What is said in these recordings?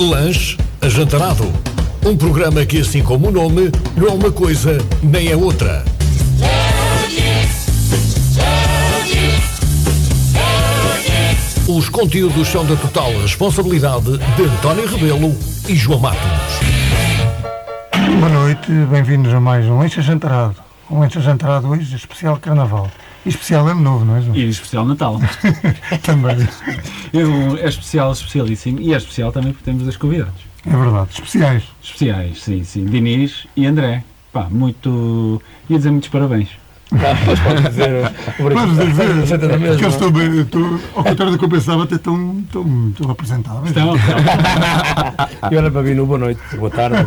Lanche Ajantarado. Um programa que, assim como o nome, não é uma coisa nem é outra. Os conteúdos são da total responsabilidade de António Rebelo e João Matos. Boa noite, bem-vindos a mais um Lencha Jantarado. Um Lencha Jantarado hoje, especial Carnaval. E especial Ano Novo, não é, João? E especial Natal. Também. é especial, especialíssimo. E é especial também porque temos dois convidados. É verdade, especiais. Especiais, sim, sim. Dinis e André. Pá, muito. ia dizer muitos parabéns. Ah, mas pode dizer. Podes dizer, que eu estou bem, eu estou, ao contrário do que eu pensava, até tão, tão, tão apresentáveis. Então, Eu era para Binu, boa noite, boa tarde.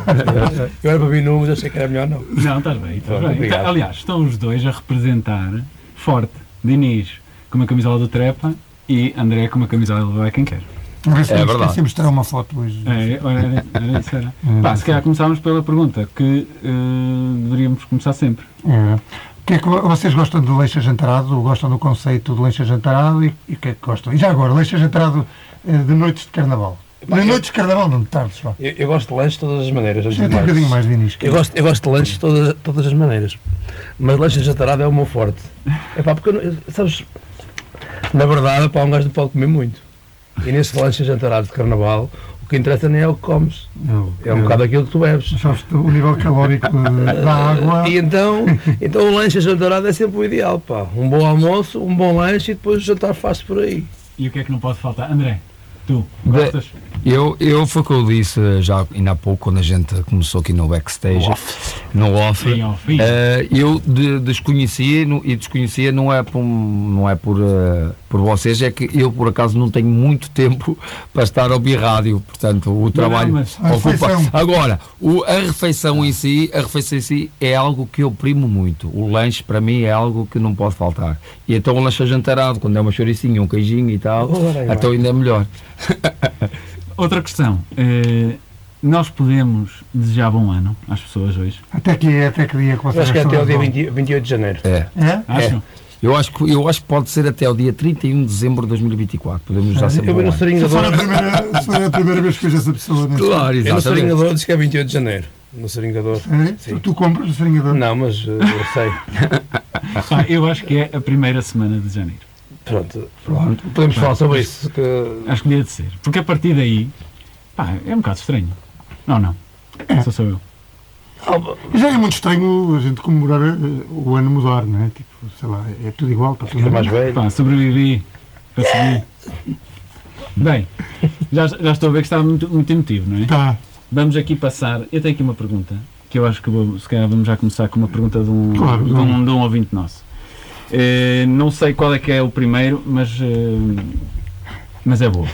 Eu era para Binu, mas achei que era melhor não. não, estás bem, estás bem. obrigado. Aliás, estão os dois a representar forte. Dinis com uma camisola do Trepa e André com uma camisola do Vai Quem Quer. Se É verdade. de tirar uma foto hoje. É, era, era, era isso, era. É, Pá, se calhar começámos pela pergunta que eh, deveríamos começar sempre. É. O que é que vo- vocês gostam do Leixa Jantarado? Gostam do conceito do Leixa Jantarado? E, e o que é que gostam? E já agora, Leixa Jantarado eh, de noites de Carnaval. Pá, de eu- noites de Carnaval, não de tardes só. Eu, eu gosto de lanche de todas as maneiras. antes de um bocadinho mais de início. Eu gosto, eu gosto de lanche de todas, todas as maneiras. Mas lanche jantarado é o meu forte. É pá, porque, eu não- sabes, na verdade, pá, um gajo não pode comer muito. E nesse lanche jantarado de carnaval, o que interessa nem é o que comes. Eu- É um eu- bocado aquilo que tu bebes. Sabes, o nível calórico da água. E então, então o lanche jantarado é sempre o ideal, pá. Um bom almoço, um bom lanche e depois o jantar faz por aí. E o que é que não pode faltar? André, tu, gostas? Eu, eu foi o que eu disse já ainda há pouco, quando a gente começou aqui no backstage, no off. Ao fim. eh, eu de- desconhecia e não- e desconhecia não é por, não é por, eh, por vocês, é que eu por acaso não tenho muito tempo para estar a ouvir rádio, portanto o trabalho mas a ocupa. Agora, o- a refeição em si, a refeição em si é algo que eu primo muito. O lanche para mim é algo que não pode faltar. E então o lanche ajantarado, quando é uma chouricinha, um queijinho e tal, aí então ainda é melhor. Outra questão. eh, nós podemos desejar bom ano às pessoas hoje? Até que, até que dia que vocês Acho que é até o dia a 20 28 de janeiro. É. É? Acham? Eu acho, que, eu acho que pode ser até o dia 31 de dezembro de 2024. Podemos já ser Eu vi no Se Seringador. for a primeira, se for a primeira vez que vejo essa pessoa. Né? Claro, Eu no exatamente. Seringador disse que é 28 de janeiro. No Seringador. É? Sim. Tu, tu compras o seringador? Não, mas eh, eu sei. Pá, eu acho que é a primeira semana de janeiro. Pronto, pronto. Podemos falar sobre isso. Que... Acho que devia de ser. Porque a partir daí, pá, é um bocado estranho. Não, não. Só sou eu. Já é muito estranho a gente comemorar eh, o ano mudar, não é? Tipo, sei lá, é tudo igual para todo Fica mais mundo. velho. Pá, sobrevivi. Consegui. Bem, já, já estou a ver que está muito, muito emotivo, não é? Tá. Vamos aqui passar. Eu tenho aqui uma pergunta. Que eu acho que vou, se calhar vamos já começar com uma pergunta de um, Claro, de um, de um ouvinte nosso. Eh, não sei qual é que é o primeiro, mas, eh, mas é boa.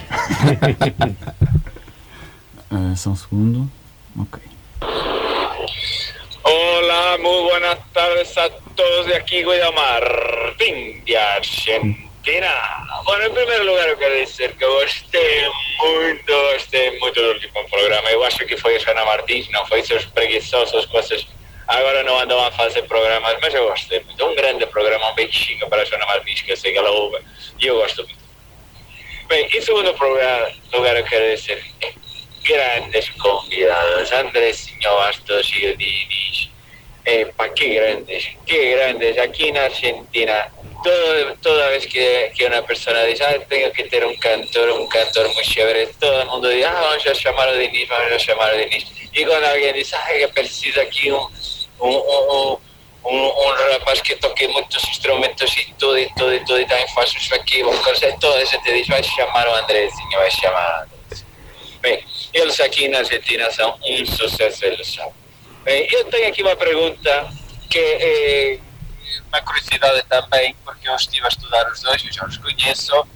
Ah, só um segundo. Ok. Hola, muy buenas tardes a todos de aquí, Guida Martín, de Argentina. Bueno, en primeiro lugar eu quero dizer que eu gostei muito, gostei muito do último programa. Eu acho que foi a Joana Martins, não foi seus preguiçosos com essas... Agora não andam a fazer programas, mas eu gostei muito. Um grande programa, um beijinho para a Joana Martins, que eu sei que ela ouve, e eu gosto muito. Bem, em segundo lugar, lugar eu quero dizer grandes convidados, Andresinho Bastos y Odinis. Eh, pa, qué grandes, qué grandes. Aquí en Argentina, toda vez que, que una persona dice, ah, tengo que tener un cantor, un cantor muy chévere, todo el mundo dice, ah, vamos a llamar a vamos a llamar a Denis. Y cuando alguien dice, ah, que precisa aquí un, un, un, un rapaz que toque muchos instrumentos y todo, y todo, y todo, y también faz isso aqui, vamos fazer todo eso, te diz, vai chamar o Andrezinho, vai chamar o. Bem, eles aqui na Argentina são um sucesso, eles são. Bem, eu tenho aqui uma pergunta que é uma curiosidade também, porque eu estive a estudar os dois, eu já os conheço,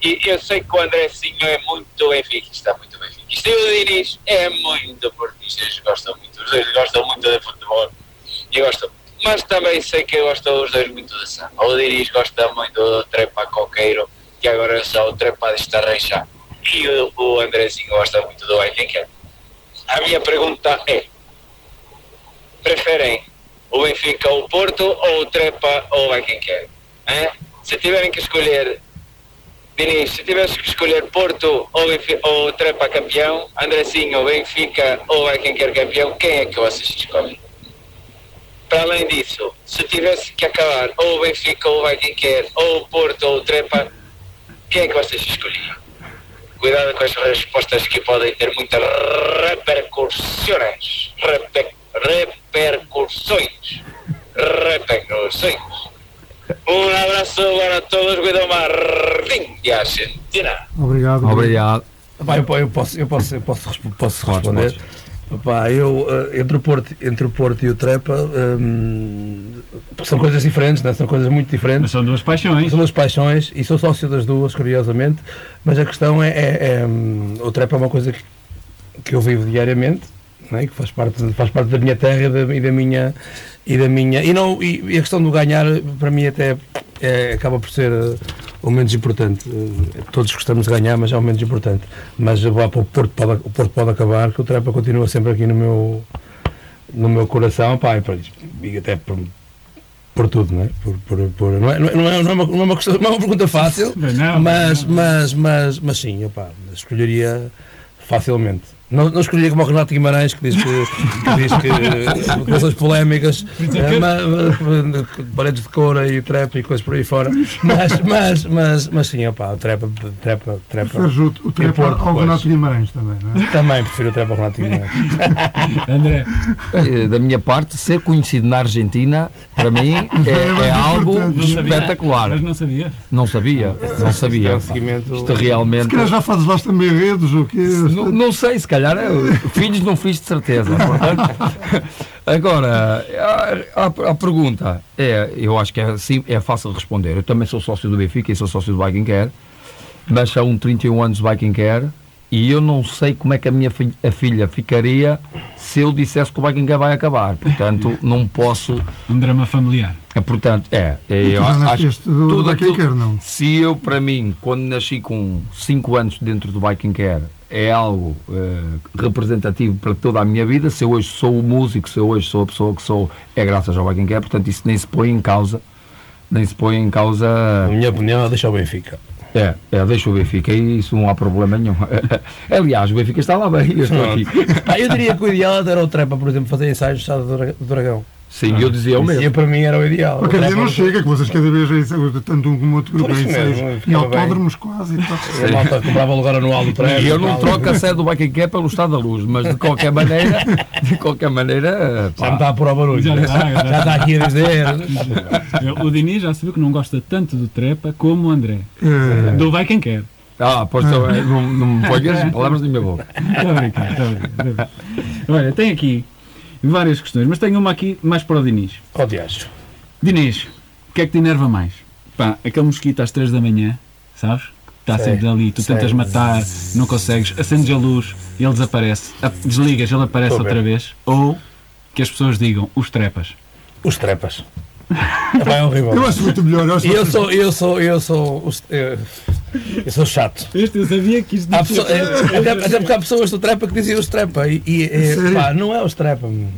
e eu sei que o Andrezinho é muito benfiquista, muito benfiquista, e o Diniz é muito portista, eles gostam muito, os dois gostam muito de futebol, e muito. Mas também sei que gostam os dois muito de samba. O Diniz gosta muito do trepa coqueiro, que agora é só o trepa de estarreja. E o, o Andrezinho gosta muito do Quem Quer. A minha pergunta é: preferem o Benfica ou o Porto ou o Trepa ou o Quer? Hein? Se tiverem que escolher Diniz, se tivesse que escolher Porto ou, Benfi- ou Trepa campeão, Andressinho, Benfica ou quer campeão, quem é que vocês escolhem? Para além disso, se tivesse que acabar ou o Benfica ou vai quem quer, ou o Porto ou o Trepa, quem é que vocês escolhiam? Cuidado com as respostas que podem ter muitas repercussões. Repe- repercussões. Repercussões. Um abraço para todos, Guido Martín de Argentina. Obrigado. Obrigado. Eu, posso, eu posso, eu posso, posso responder. Epá, eu, eh, entre, o Porto, entre o Porto e o Trepa hum, são coisas diferentes, né? são coisas muito Mas diferentes. são duas paixões. São duas paixões e sou sócio das duas, curiosamente, mas a questão é, é- é, o Trepa é uma coisa que, que eu vivo diariamente, né? que faz parte, faz parte da minha terra e da, e da minha e da minha e não e, a questão do ganhar para mim até é, acaba por ser eh, o menos importante Eh, todos gostamos de ganhar mas é o menos importante mas pá, o Porto pode o Porto pode acabar que o Trepa continua sempre aqui no meu no meu coração pá, e, e até por, por tudo, não é? Por, por, por- não, é, não, é, não, é, não, é uma, não, é uma questão- não é uma pergunta fácil, Não, mas, não. mas, mas, mas sim, opá, escolheria facilmente. Não, não escolheria como o Renato Guimarães, que diz que, que, diz que coisas polémicas, eh, paredes de coura e trap e coisas por aí fora, mas, mas, mas, mas sim, opá, o trepa, trepa, trepa. Preferes o, o trepa Porto, ao. Renato Guimarães também, não é? Também prefiro o trepa ao Renato Guimarães. André, Eh, Da minha parte, ser conhecido na Argentina, para mim, é, é algo não sabia. espetacular. Mas não sabia. Não sabia, não sabia. É um seguimento. Isto realmente. Se calhar já fazes lá também redes ou o quê? Não, não sei, se calhar eh, filhos não fiz de certeza. portanto. agora, a, a- a pergunta é, eu acho que é, sim, é fácil de responder. Eu também sou sócio do Benfica e sou sócio do Viking Care, mas são 31 anos de Viking Care e eu não sei como é que a minha fi- a filha ficaria se eu dissesse que o Viking Care vai acabar. Portanto, não posso. Um drama familiar. é, Portanto, é. é tu eu já acho- nasceste do- do tudo Viking aquilo- Care, não? se eu, para mim, quando nasci com 5 anos dentro do Viking Care, é algo eh, representativo para toda a minha vida, se eu hoje sou o músico, se eu hoje sou a pessoa que sou, é graças ao Care, portanto isso nem se põe em causa, nem se põe em causa, Na minha opinião, deixa o Benfica. é, é deixa o Benfica e isso não há problema nenhum. Aliás, o Benfica está lá bem, eu estou aqui. Ah, eu diria que o ideal era o Trepa, por exemplo, fazer ensaios no estado do Dragão. Sim, eu dizia o mesmo. para mim era o ideal. Qualquer dia Trepa- não chega, que vocês cada vez, tanto um como outro grupo, em seis, em autódromos quase e. A malta comprava lugar anual do Trepa. E eu não troco a sede do Viking Care pelo estado da luz, mas de qualquer maneira, de qualquer maneira, Já me pá, está a pôr ao barulho. Já está, já está. está aqui a dizer. O Diniz já se viu que não gosta tanto do Trepa como o André. É, Do vai quem quer. Ah, pois eh, não, não me ponhas palavras na minha boca. Estou a brincar, estou a brincar, estou a brincar. Olha, tem aqui várias questões, mas tenho uma aqui mais para o Diniz. Oh, diacho. Diniz, o que é que te enerva mais? Pá, aquele mosquito às 3 da manhã, sabes? Está sempre ali, tu sei. tentas matar, não consegues, acendes a luz e ele desaparece, desligas, ele aparece outra ver. vez. Ou que as pessoas digam, os trepas. Os Trepas. É horrível. eu acho muito melhor. Eu acho E eu sou, eu sou, eu sou, eu, eu sou chato. Este eu sabia que isto pessoa- é, até, até porque há pessoas do Trepa que dizem os Trepa e, e Sério? pá, não é os Trepa. meu.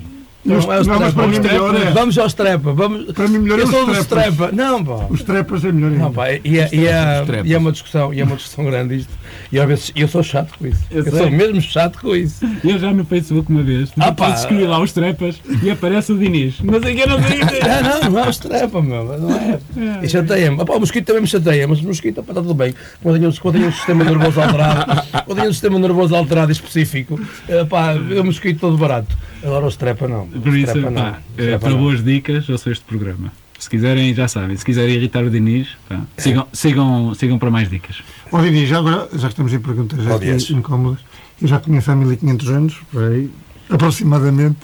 Os- Não é os não, mas Trepa. para mim melhor é- Vamos aos Trepa. Vamos, Para mim melhor é eu os sou dos Trepas. Trepa. Não, pá. Os trepas é melhor ainda. Não, pá, e é, e, é, Os trepas. e é uma discussão, e é uma discussão grande isto. E às vezes eu sou chato com isso. Eu Eu, sou mesmo chato com isso. Eu já no Facebook uma vez, Ah, pá. escolhi lá os trepas e aparece o Diniz. Não sei o que, eu não sei o. Não, não, não é os trepa, meu. Não é. E chateia-me. Ah, pá, O mosquito também me chateia, mas o mosquito pá, está tudo bem. Quando tenho, quando tenho um sistema nervoso alterado, quando tenho um sistema nervoso alterado e específico, eh, pá, é um mosquito todo barato. Agora os trepa não. Por isso, trepa não. pá, trepa para não. boas dicas, ouçam este programa. Se quiserem, já sabem. Se quiserem irritar o Diniz, pá, sigam, sigam, sigam para mais dicas. Ó Dini, já agora, já que estamos em perguntas Oh, Dias. incómodas, eu já conheço há 1500 anos, por aí, aproximadamente,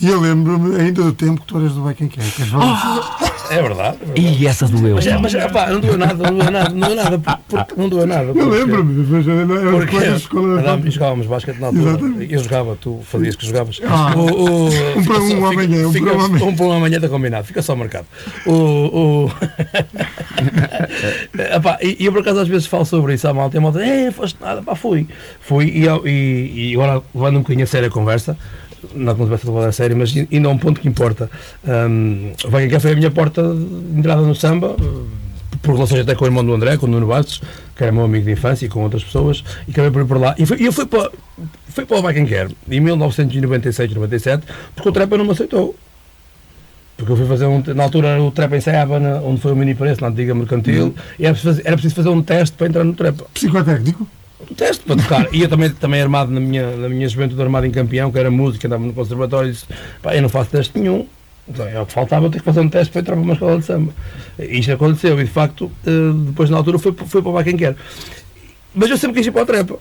e eu lembro-me ainda do tempo que tu eras do Viking Care. que és valente. É verdade. E essa doeu. Mas, é- mas é, não doeu nada, não doeu nada, não doeu nada. por- Porque não doeu nada. Eu porque- lembro-me, mas era era os Porque de escola. andávamos- jogávamos basquete na altura. Exatamente. Eu jogava, tu fazias que jogavas. Ah, O- o- um para um amanhã, um para um amanhã. Um para um amanhã está combinado, fica só marcado. O, o... Epá, e eu por acaso às vezes falo sobre isso à malta e a malta, é, foste nada, pá, fui. Fui e, eu- e, e agora levando um bocadinho a sério a conversa, não que não tivesse levado a sério, mas ainda é um ponto que importa. Um, o Vaga foi a minha porta de entrada no samba, por relações até com o irmão do André, com o Nuno Bastos, que era meu amigo de infância e com outras pessoas, e acabei por ir por lá. E e eu fui para, fui para o Vai Quem Quer, em 1996, 97, porque o Trepa não me aceitou. Porque eu fui fazer um. Na altura o Trepa ensaiava na- onde foi o mini preço, na antiga mercantil, e era preciso, fazer, era preciso fazer um teste para entrar no Trepa. Psicotécnico? Teste para tocar. Eu também, também armado na minha, na minha juventude, armado em campeão, que era música, andava no conservatório, e disse: pá, eu não faço teste nenhum. Então, é o que faltava, ter que fazer um teste para entrar para uma escola de samba. E isto aconteceu, e de facto, eh, depois na altura foi, foi para Vai Quem Quer. Mas eu sempre quis ir para o Trepa.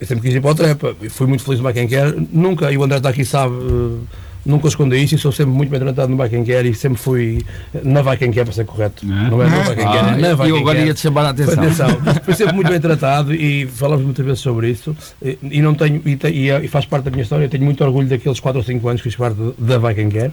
Eu sempre quis ir para o Trepa. E fui muito feliz no Quem Quer. Nunca, e o André está aqui sabe, eh, nunca escondi isso e sou sempre muito bem tratado no Vai Quem Quer e sempre fui na Vai Quem Quer para ser correto. É? Não é no Vai Quem Quer, é na Vai e eu agora Quer. ia te chamar a atenção. Atenção, foi sempre muito bem tratado e falamos muitas vezes sobre isso e, e não tenho e, te- e faz parte da minha história, eu tenho muito orgulho daqueles 4 ou 5 anos que fiz parte da Vai Quem Quer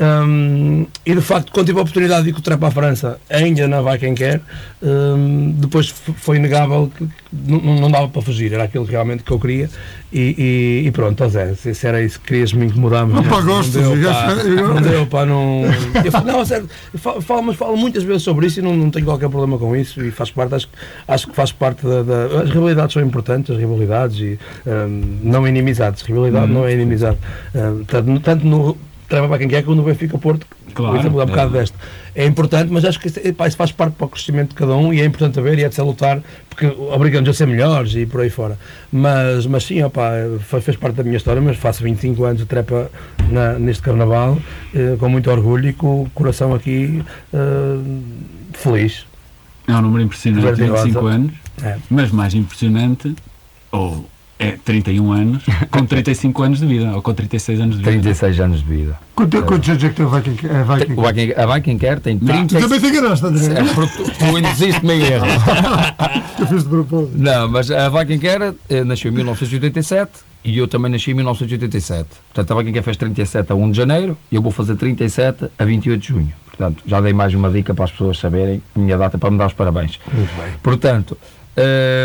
Hum, e de facto quando tive a oportunidade de ir com o Trap à França ainda na Vai Quem Quer hum, depois foi inegável que não, não- não dava para fugir, era aquilo realmente que eu queria e, e- e pronto, ó Zé, se, era isso que querias me incomodar mas Opa, não gosto, deu, eu- pá, não deu, pá, não eu falo, não, sério, falo, mas falo muitas vezes sobre isso e não, não tenho qualquer problema com isso e faz parte, acho, que- acho que faz parte da, da- As rivalidades são importantes, as rivalidades e hum, não inimizades. Rivalidade não é inimizade. Hum, tanto, no- tanto no para quem quer como no Benfica Porto, Claro, por exemplo, há um é. bocado deste. É importante, mas acho que isso, isso faz parte para o crescimento de cada um e é importante haver e é de se lutar, porque obrigamos a ser melhores e por aí fora. Mas, mas sim, foi- fez parte da minha história, mas faço 25 anos de trepa na- neste carnaval, eh, com muito orgulho e com o coração aqui eh, feliz. É um número impressionante, Verde e 25 rosa. anos, É. mas mais impressionante, ou é 31 anos, com 35 anos de vida, ou com 36 anos de vida. 36 anos de vida. Quanto- Quantos anos é que tem Quem Quer? a Quem O Quem- a Quem Quer tem Tu 30. também te enganaste, André. É, tu, tu induziste-me em erro. Eu fiz de propósito. Não, mas a Quem Quer eh, nasceu em 1987 e eu também nasci em 1987. Portanto, a Quem Quer fez 37 a 1 de janeiro e eu vou fazer 37 a 28 de junho. Portanto, já dei mais uma dica para as pessoas saberem a minha data para me dar os parabéns. Muito bem. Portanto,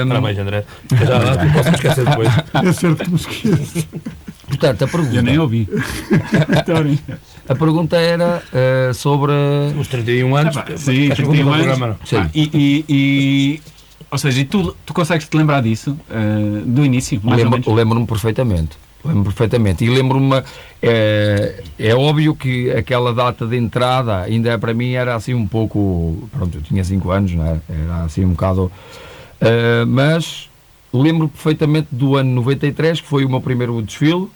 Parabéns, André. Já, já posso me esquecer depois. É certo que me esqueço. portanto a, Eu nem pergunta, ouvi. A pergunta era eh, sobre. Os 31 anos. Ah, pá, sim, acho que 31 o anos. programa. Sim. Ah, e, e- e- ou seja, e tu, tu consegues te lembrar disso eh, do início, ou Lembro- menos? Lembro-me perfeitamente. Perfeitamente. E lembro-me, é, é óbvio que aquela data de entrada, ainda é, para mim, era assim um pouco. Pronto, eu tinha 5 anos, não é? Era assim um bocado. Eh, mas lembro perfeitamente do ano 93, que foi o meu primeiro desfile.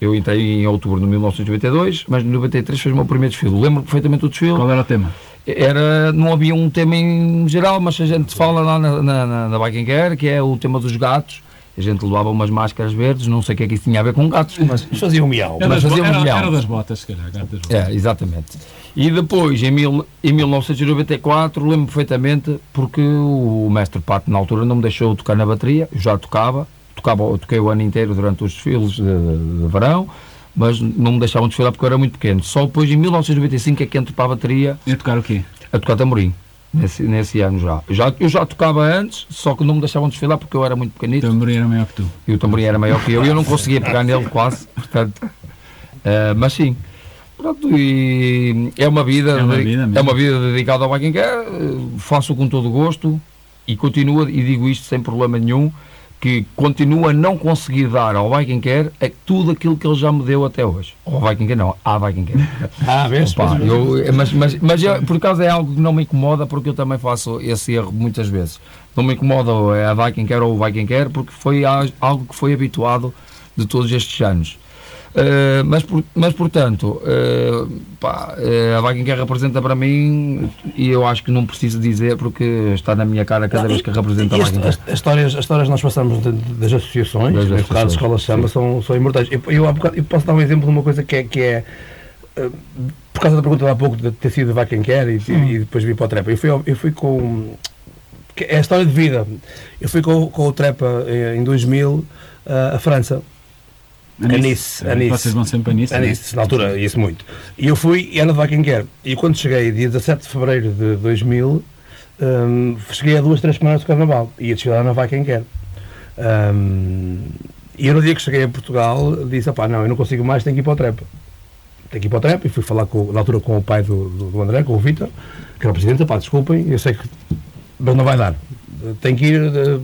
Eu entrei em outubro de 1992, mas em 93 foi o meu primeiro desfile. Lembro perfeitamente do desfile Qual era o tema? era, não havia um tema em geral, mas a gente fala lá na, na, na, Quem Quer, que é o tema dos gatos. A gente levava umas máscaras verdes, não sei o que é que isso tinha a ver com gatos, mas Mas fazia um miau. Era, Mas das, bo- fazia um era, milhão. era das botas, se calhar. gato das botas. é, exatamente. E depois, em, mil, em 1994, lembro perfeitamente, porque o mestre Pato na altura não me deixou tocar na bateria, eu já tocava, tocava eu toquei o ano inteiro durante os desfiles de, de verão, mas não me deixavam desfilar porque eu era muito pequeno. Só depois, em 1995, é que entro para a bateria Ia tocar o quê? a tocar tamborim. Nesse, nesse ano já. Eu, já. eu já tocava antes, só que não me deixavam desfilar porque eu era muito O pequenito tamborim era maior que tu. e o tamborim era maior que eu e eu não conseguia pegar nele quase. Portanto, eh, mas sim. Pronto, e é uma vida, É uma vida é uma vida dedicada ao vai quem quer, eh, faço com todo o gosto e continuo, e digo isto sem problema nenhum, que continuo a não conseguir dar ao vai quem quer é tudo aquilo que ele já me deu até hoje. Ou ao vai quem quer não, à vai quem quer. Ah, vês? Opa, eu- mas mas, mas eu, por acaso é algo que não me incomoda porque eu também faço esse erro muitas vezes. Não me incomoda é a quem quer ou o vai quem quer porque foi algo que foi habituado de todos estes anos. Eh, mas, mas portanto, eh, pá, eh, a quer representa para mim e eu acho que não preciso dizer porque está na minha cara cada vez que representa a vai as, as- as histórias, as histórias que nós passamos de- de- das associações, Das no caso escola chama, são, são imortais. Eu, eu, bocado- eu posso dar um exemplo de uma coisa que é, que é por causa da pergunta de há pouco de ter sido vai quem quer e, e depois vir para o Trepa. Eu fui, eu fui com. É a história de vida. Eu fui com, com o Trepa em 2000 eh, a França. Anice, É, Anice. Vocês vão sempre a Nice. É nisso, na altura, isso muito. E eu fui e era de quer. E quando cheguei, dia 17 de fevereiro de 2000, hum, cheguei a duas, três semanas do carnaval. Ia desfilar na quer. Hum, e eu no dia que cheguei a Portugal disse: pá, não, eu não consigo mais, tenho que ir para o trepa. tenho que ir para o trap e fui falar com, na altura com o pai do, do, André, com o Vitor, que era o presidente, pá, desculpem, eu sei que mas não vai dar. Tenho que ir. eh,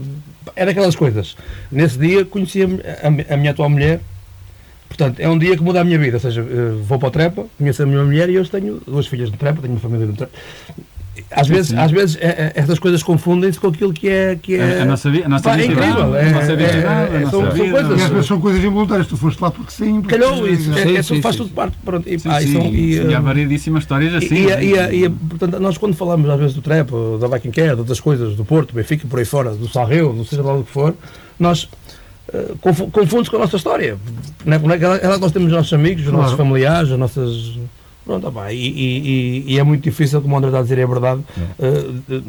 É daquelas coisas. Nesse dia conheci a, a a minha atual mulher. Portanto, é um dia que muda a minha vida. Ou seja, eh, vou para o Trepa, conheço a minha mulher e hoje tenho duas filhas no Trepa, tenho uma família no Trepa. Às vezes, às vezes é- é- estas coisas confundem-se com aquilo que é. Que é A- a nossa vi- a nossa Pá, é incrível. a É, nossa é- identidade, é- a nossa são, são vida. E coisas. às vezes são coisas involuntárias. Tu foste lá porque sim. porque- Calhou, isso, é, Sim, é, sim, faz sim. tudo parte. Pronto, e, Sim, pá, e sim, são- e, sim, há variedíssimas histórias assim. e, e, e, e, portanto, nós quando falamos às vezes do trap, da Viking Care, de outras coisas, do Porto, do Benfica, por aí fora, do Sarreu, não seja lá o que for, nós confunde-se com a nossa história. Não é, não é que nós temos os nossos amigos, os Claro. nossos familiares, as nossas. Pronto, opá, e, e, e- é muito difícil, como o André está a dizer, é verdade, eh, eh,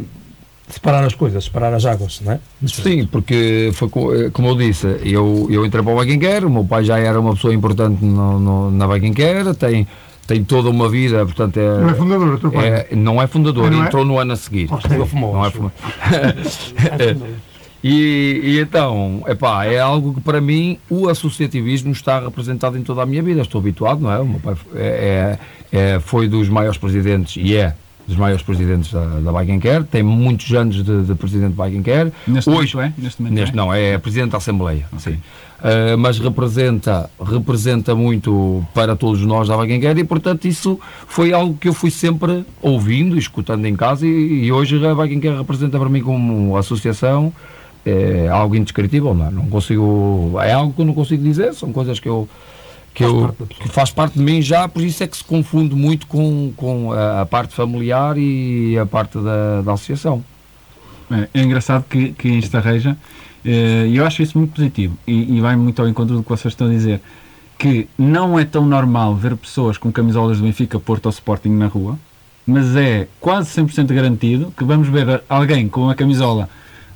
separar as coisas, separar as águas, não é? Sim, porque foi eh, como eu disse, eu, eu entrei para o Viking Care, o meu pai já era uma pessoa importante no- no- na Viking Care, tem, tem toda uma vida, portanto Não é é. fundador, o teu pai. é- não é fundador, Não é? entrou no ano a seguir. Fumou, Não é acho. E, e então, epá, é algo que para mim o associativismo está representado em toda a minha vida. Estou habituado, não é? O meu pai é, é- é- foi dos maiores presidentes e é dos maiores presidentes da, da Care, tem muitos anos de, de presidente da Viking Care. Neste Hoje, momento é? Neste momento Neste é? não, é presidente da Assembleia, sim. Uh, mas representa, representa muito para todos nós da Vaguengueira e, portanto, isso foi algo que eu fui sempre ouvindo, escutando em casa e, e hoje a Vaguengueira representa para mim como associação é algo indescritível, não, é? não consigo, é algo que eu não consigo dizer, são coisas que eu que, eu, que faz parte de mim já, por isso é que se confunde muito com, com a, a parte familiar e a parte da, da associação. É, é engraçado que, que isto arreja, eh, e eu acho isso muito positivo, e, e vai muito ao encontro do que vocês estão a dizer, que não é tão normal ver pessoas com camisolas do Benfica, Porto ou Sporting na rua, mas é quase 100% garantido que vamos ver alguém com a camisola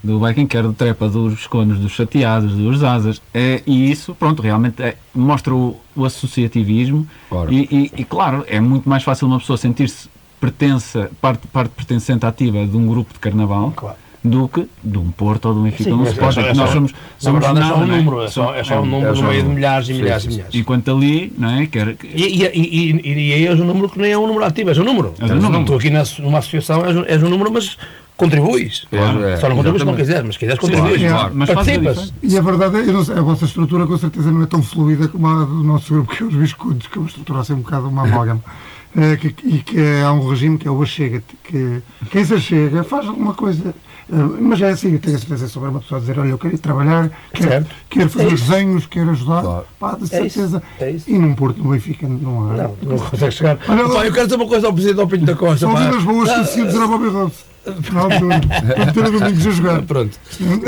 do Viking Care, do Trepa, dos Conos, dos Chateados, dos Asas, é, e isso, pronto, realmente é- mostra o, o associativismo Ora. e, e- e, claro, é muito mais fácil uma pessoa sentir-se pertença, parte, parte pertencente ativa de um grupo de carnaval Claro. do que de um Porto ou de um Benfica Sim, ou de um é é nós só- somos, somos verdade, é só nada, um não número, é só, é só um número é no meio de milhares e sim, milhares e sim, milhares. Enquanto ali, não é? Quer, E, e, e, e, e aí és um número que nem é um número ativo, és um número. És um número. Estou aqui na, numa associação, és um número, mas contribuis. Claro, é, Só não contribuis se não quiseres, mas se quiseres contribuis. claro, claro. mas Participas. E a verdade é, eu não sei, a vossa estrutura com certeza não é tão fluida como a do nosso grupo, que é os biscudos, que é uma estrutura assim um bocado uma amálgama. Eh, que, e que há um regime que é o achega, que quem se achega faz alguma coisa, eh, mas é assim, eu tenho a certeza sobre uma pessoa dizer, olha, eu quero ir trabalhar, quero, quero fazer É desenhos, quero ajudar, Claro. pá, de É isso, certeza. é isso. E num Porto, no Benfica, não há. Não, não consegues chegar. Olha, Pá, eu quero dizer uma coisa ao Presidente ao Pinto da Costa. São vidas boas que decido dizer ao Bobby Robson. Na altura, para ter a Domingos a jogar. Pronto.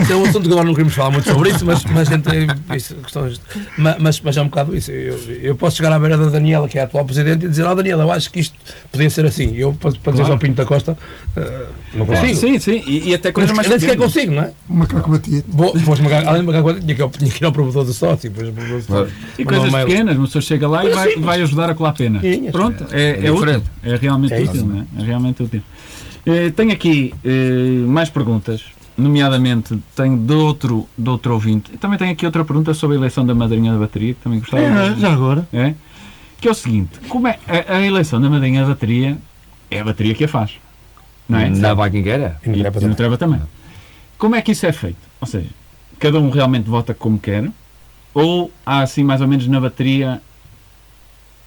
Isso é um assunto que agora não queremos falar muito sobre isso, mas, mas entre isso, questões. Mas, mas, mas é um bocado isso. Eu, eu posso chegar à beira da Daniela, que é a atual Presidente, e dizer: Ah, Daniela, eu acho que isto podia ser assim. Eu, para, para dizer ao Pinto da Costa, eh, não consigo. Sim, sim, e, e até coisas Nem, mais nem sequer consigo, não é? O macaco batia. Vou, vou esmagar, além de magar, tinha que, tinha que ir ao provedor do sócio. Depois, do sócio. E um coisas pequenas, uma pessoa chega lá e vai, vai ajudar a colar pena. Sim, é Pronto, é, é, útil. diferente. É realmente É útil, não é? É realmente útil. Eh, tenho aqui eh, mais perguntas, nomeadamente tenho de outro, de outro ouvinte. E também tenho aqui outra pergunta sobre a eleição da madrinha da bateria, que também gostava É, de... já agora. É? Que é o seguinte, como é a, a eleição da madrinha da bateria é a bateria que a faz. Não é? Na Vaquingueira? E no E, e no também. Treva também. Como é que isso é feito? Ou seja, cada um realmente vota como quer? Ou há assim mais ou menos na bateria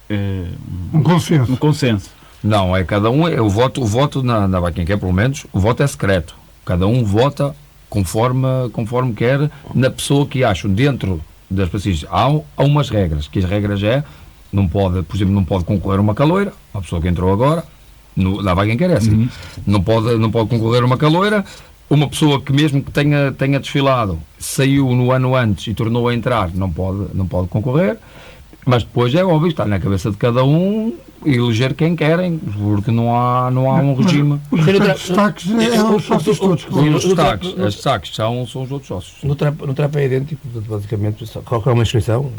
eh, Um consenso. um consenso? Não, é cada um, é o voto, o voto na, na Vaquingueira, pelo menos, o voto é secreto. Cada um vota conforme, conforme quer na pessoa que acha dentro das pesquisas. Há, há umas regras, que as regras é, não pode, por exemplo, não pode concorrer uma caloira, a pessoa que entrou agora, no, na Vaquingueira é assim, não, pode, não pode concorrer uma caloira, uma pessoa que mesmo que tenha, tenha desfilado, saiu no ano antes e tornou a entrar, não pode, não pode concorrer. Mas depois é óbvio, está na cabeça de cada um eleger quem querem, porque não há, não há um regime. Os destaques é, é os sócios todos. Sim, no- Os destaques, são, são os outros sócios. No trap, no trap é idêntico, portanto, basicamente, só qualquer uma inscrição,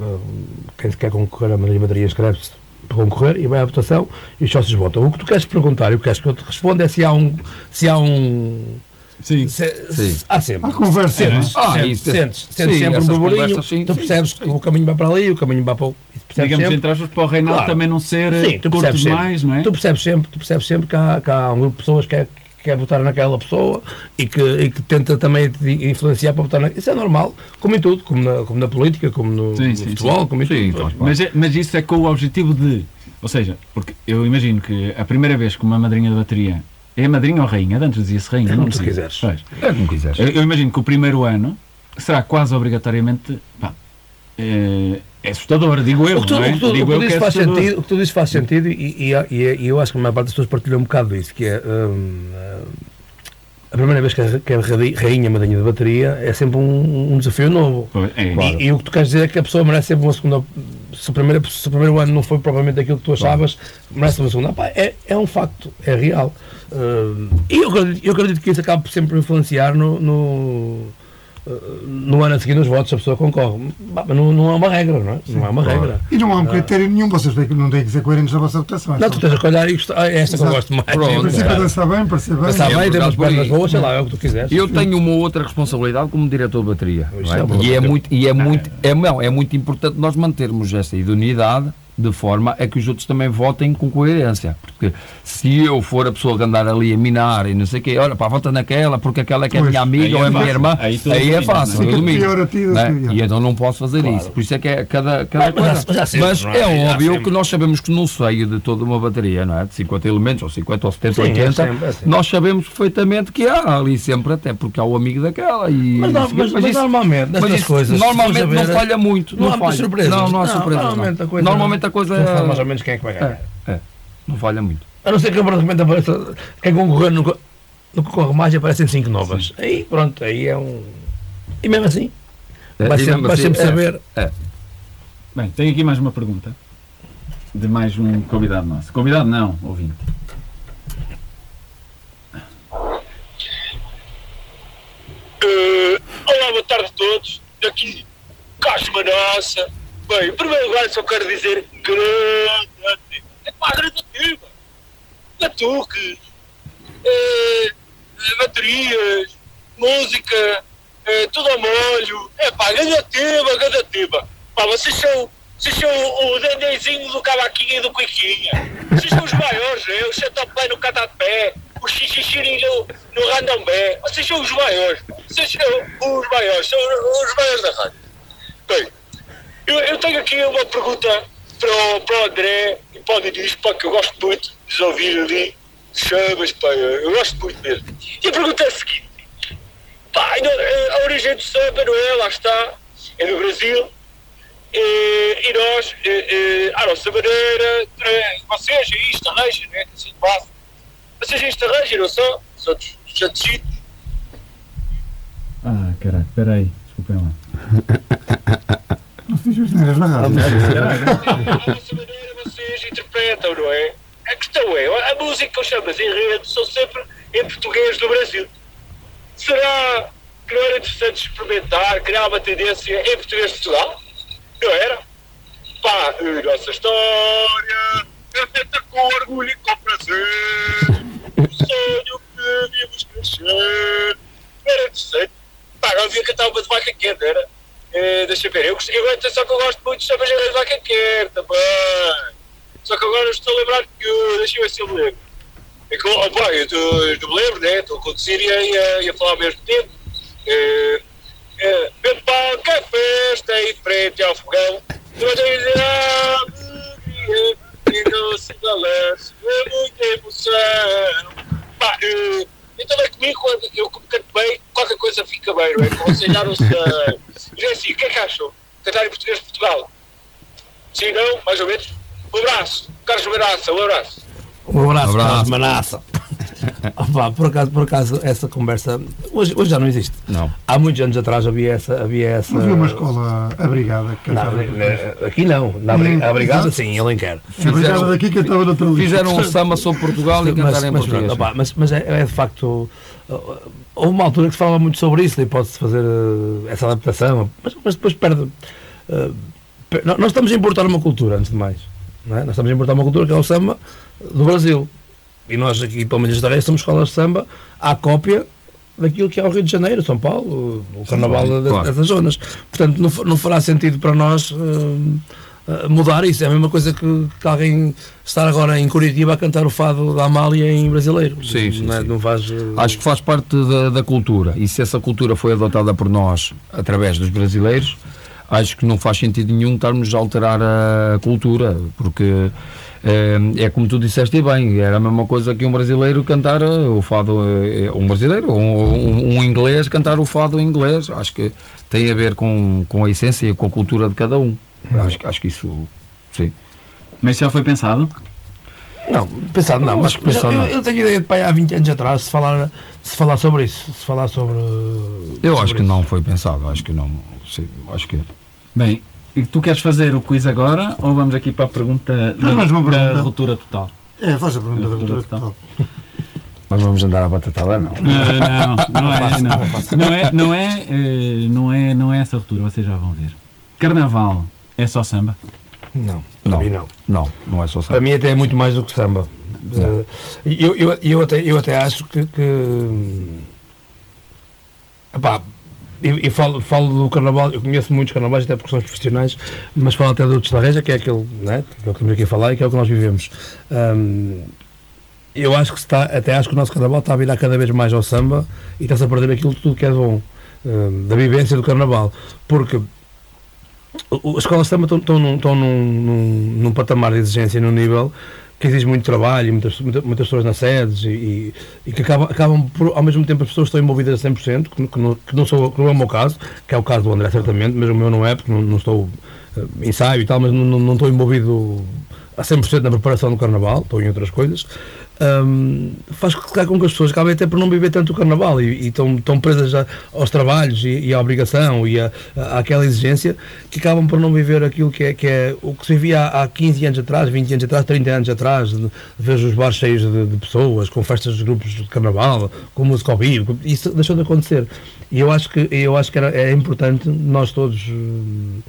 quem quer concorrer à Maria Madria inscreve-se para concorrer e vai à votação e os sócios votam. O que tu queres perguntar e o que queres que eu te responda é se há um, se há um, Sim. Se- Sim. Há sempre. Há conversa, não é? Sentes, Ah, sentes, isso- sentes, sentes sim, sempre um burburinho, sim, tu sim. percebes que o caminho vai para ali, o caminho vai para o. Digamos, sempre, entre aspas, para o Reinaldo Claro. também não ser Sim, tu curto percebes demais, não é? Tu percebes sempre, tu percebes sempre que, há, que há um grupo de pessoas que quer, que quer votar naquela pessoa e que, e que tenta também te influenciar para votar naquela. Isso é normal, como em tudo, como na, como na política, como no, Sim, no sim, futebol, como em Sim, tudo. Mas, é- mas isso é com o objetivo de. Ou seja, porque eu imagino que a primeira vez que uma madrinha de bateria. É madrinha ou rainha? Antes dizia-se rainha. Como não tu quiseres. Pois. É como quiseres. Eu, eu imagino que o primeiro ano será quase obrigatoriamente. pá, é, é assustador, digo eu. O que tu, não é? o que tu- o que tu é faz assustador. sentido, o que tu dizes faz sentido e, e, e- e eu acho que a maior parte das pessoas partilham um bocado disso, que é hum, a primeira vez que a, radi- rainha madrinha de bateria é sempre um, um desafio novo. É. E, e o que tu queres dizer é que a pessoa merece sempre uma segunda. Se o primeiro, se o primeiro ano não foi propriamente aquilo que tu achavas, merece uma segunda. Pá, é, é um facto, é real. Hum, e eu acredito, eu acredito que isso acaba por sempre influenciar no, no, no ano a seguir nos votos, a pessoa concorre. Mas não, não é uma regra, não é? Não é uma regra. E não há um critério nenhum, vocês têm que- não têm que ser coerentes na vossa votação. é Não, só- tu tens a olhar e gostar. Ah, é esta que eu Exato. gosto mais. Pronto. Em princípio, dançar bem, parecer bem. bem, É temos pernas boas, sei lá, é o que tu quiseres. Eu tenho uma outra responsabilidade como diretor de bateria. É? é E é muito, e é muito, é, não, é muito importante nós mantermos esta idoneidade de forma a que os outros também votem com coerência. Porque se eu for a pessoa que andar ali a minar e não sei o quê, olha, pá, vota naquela porque aquela é que é Pois. minha amiga Aí é ou é minha irmã, Aí aí, é fácil, é? eu domino. Né? E então não posso fazer isso. Por isso é que é cada, cada coisa. mas é, é? Há óbvio que nós sabemos que no seio de toda uma bateria, não é? De 50 elementos, ou 50, ou 70, Sim, é 80, sempre, é sempre. nós sabemos perfeitamente que há ali sempre, até porque há o amigo daquela. E, Mas, não, mas, mas isso- normalmente, mas nestas isso coisas. normalmente não falha muito. Não, há surpresas. Não, não há surpresas. Normalmente a coisa. Normalmente a coisa tu sabes é- mais ou menos quem é que vai ganhar. É, é, não falha muito. A não ser que de repente apareça quem concorrer no, no que corre mais e aparecem cinco novas. Aí pronto, aí é um. E mesmo assim, É, vai sempre, assim, sempre é, saber. é. Bem, tenho aqui mais uma pergunta. De mais um convidado nosso. Convidado não, ouvinte. Eh, olá, boa tarde a todos. Daqui, Casma Nossa. Bem, em primeiro lugar, só quero dizer grande. É pá, gradativa. Batuque, eh, eh, baterias, música, eh, tudo ao molho. É pá, gradativa, gradativa. Pá, vocês são, vocês são o dendezinho do cavaquinho e do cuiquinha. Vocês são os maiores, né? o centoplay no catapé, o xixixiri no, no randombé. Vocês são os maiores. Vocês são os maiores, são os maiores da rádio. Bem, eu, eu tenho aqui uma pergunta para o, para o André e para o pá, que eu gosto muito de ouvir ali. Chamas, pá, eu, gosto muito mesmo. E a pergunta é a seguinte: pá, eh, a origem do samba, não é? Lá está, é no Brasil. E, e nós, eh, eh, à nossa maneira, eh, vocês aí estarrejam, né? Assim de base. Vocês aí estarrejam, não são? São dos Ah, caralho, espera aí. Desculpem lá. Não fiz as neiras na rádio. À vossa maneira vocês interpretam, não é? A questão é, a música que eu chamo em rede são sempre em português do Brasil. Será que não era interessante experimentar, criar uma tendência em português de Portugal? Não era? Pá, a nossa história é feita com orgulho e com prazer. O sonho que devíamos crescer. Era interessante. Pá, agora devia cantar uma de vaca quente, era? Eh, deixa eu ver, eu, eu, atenção que eu gosto muito de chamas de vaca quente também. Só que agora estou a lembrar que eu, deixa eu ver se eu me lembro. É que, oh, pá, eu, tô, eu não me lembro, né? Estou a conduzir e a, a- a falar ao mesmo tempo. Eh, Meu pão, que é festa em frente ao fogão. Toda a alegria e não se balança. É muita emoção. Pá, eh, então é comigo, quando eu como canto bem, qualquer coisa fica bem, não é? Sei. Mas é assim, o que é que acham? Cantar em português de Portugal? Sim, não? Mais ou menos? Um abraço. Carlos Manaça, um abraço. Um abraço, Abraço. Carlos Manassa. Opa, por, acaso, por acaso, essa conversa hoje, hoje já não existe. Não. Há muitos anos atrás havia essa. Havia essa Havia uma escola abrigada que Não, cantava. eh, aqui não. Na abri- a brigada exato. sim, ele quer. A brigada daqui cantava lista. Fizeram um samba sobre Portugal e mas, cantaram em mas, português. pronto, opa, mas, mas é, é de facto. uh, Houve uma altura que se falava muito sobre isso, da hipótese de fazer uh, essa adaptação, mas, mas depois perde. uh, per- nós nós estamos a importar uma cultura, antes de mais. Não é? Nós estamos a importar uma cultura que é o samba do Brasil. E nós aqui, pelo menos da Reis, somos escolas de samba à cópia daquilo que é o Rio de Janeiro, São Paulo, o Carnaval claro, dessas zonas. Portanto, não, não fará sentido para nós ah, mudar isso. É a mesma coisa que, que alguém estar agora em Curitiba a cantar o fado da Amália em brasileiro. Sim, sim, não, é- sim. não faz. ah, Acho que faz parte da, da cultura e se essa cultura foi adotada por nós através dos brasileiros, acho que não faz sentido nenhum estarmos a alterar a cultura, porque é, como tu disseste e bem, era a mesma coisa que um brasileiro cantar eh, o fado, eh, um brasileiro, um, um- um inglês cantar o fado em inglês. Acho que tem a ver com, com a essência e com a cultura de cada um. Acho, que- acho que isso, sim. Mas já foi pensado? Não, pensado não, mas Pensado eu, não. eu tenho ideia de pai há 20 anos atrás, se falar, se falar sobre isso, se falar sobre. Eu sobre acho que isso. não foi pensado, acho que não. Sim, acho que Bem, e tu queres fazer o quiz agora ou vamos aqui para a pergunta da, uma da pergunta. ruptura total? É, faz a pergunta da Doutor, doutora então. total. Mas vamos andar à batatada, não. Não, não, é, não. Não é, não é, eh, não é, não é essa ruptura, vocês já vão ver. Carnaval é só samba? Não, para Não. mim não. Não, não é só Para samba. mim até é muito mais do que samba. Eh, Eu, eu, eu, até, eu até acho que. que hum, epá, eu falo, falo do carnaval, eu conheço muitos carnavais, até porque são profissionais, mas falo até do da Reja, que é aquele né, que estamos aqui a falar e que é o que nós vivemos. Hum, eu acho que está, até acho que o nosso carnaval está a virar cada vez mais ao samba e está-se a perder aquilo tudo que é bom, hum, da vivência do carnaval. Porque as escolas de samba estão, estão, num, estão num, num, num patamar de exigência, num nível exige muito trabalho e muitas, muita- muitas pessoas nas sedes e, e, e que acabam, acabam por, ao mesmo tempo as pessoas estão envolvidas a 100%, que, que, não, que, não sou, que não é o meu caso, que é o caso do André certamente, mas o meu não é, porque não, não estou eh, ensaio e tal, mas não, não, não estou envolvido a 100% na preparação do carnaval, estou em outras coisas. Hum, faz com que as pessoas acabem até por não viver tanto o carnaval e, estão, estão presas a- aos trabalhos e, e à obrigação e a, a- àquela exigência que acabam por não viver aquilo que é, que é o que se vivia há, há 15 anos atrás, 20 anos atrás, 30 anos atrás, de ver os bares cheios de, de pessoas, com festas de grupos de carnaval, com música ao vivo, isso deixou de acontecer. E eu acho que, eu acho que era, é importante nós todos. hum,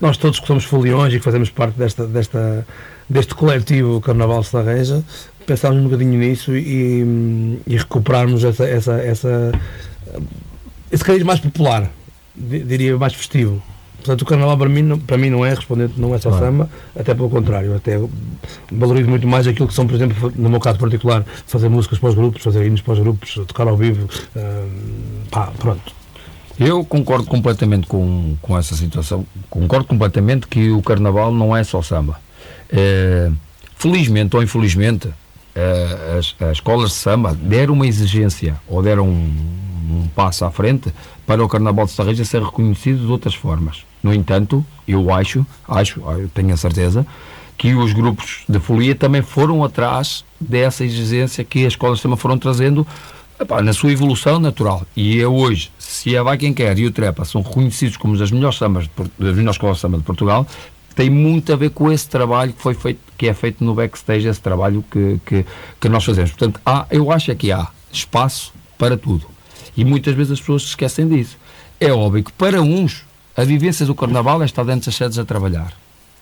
nós todos que somos foliões e que fazemos parte desta, desta, deste coletivo Carnaval de Sarreja, pensarmos um bocadinho nisso e, e recuperarmos essa, essa, essa, esse cariz mais popular, di- diria mais festivo. Portanto, o Carnaval para mim, não- para mim não é respondente, não é só samba, até pelo contrário, até valorizo muito mais aquilo que são, por exemplo, no meu caso particular, fazer músicas para os grupos, fazer hinos para os grupos, tocar ao vivo, hum, pá, pronto. Eu concordo completamente com, com essa situação. Concordo completamente que o carnaval não é só samba. Eh, felizmente ou infelizmente, eh, as, as escolas de samba deram uma exigência ou deram um, um passo à frente para o carnaval de Sarreja ser reconhecido de outras formas. No entanto, eu acho, acho, eu tenho a certeza, que os grupos de folia também foram atrás dessa exigência que as escolas de samba foram trazendo epá, na sua evolução natural. E é hoje, se a Vai Quem Quer e o Trepa são reconhecidos como as melhores sambas, das melhores escolas de samba de Portugal, tem muito a ver com esse trabalho que foi feito, que é feito no backstage, esse trabalho que, que, que nós fazemos. Portanto, há, eu acho é que há espaço para tudo. E muitas vezes as pessoas se esquecem disso. É óbvio que para uns a vivência do carnaval é estar dentro das sedes a trabalhar.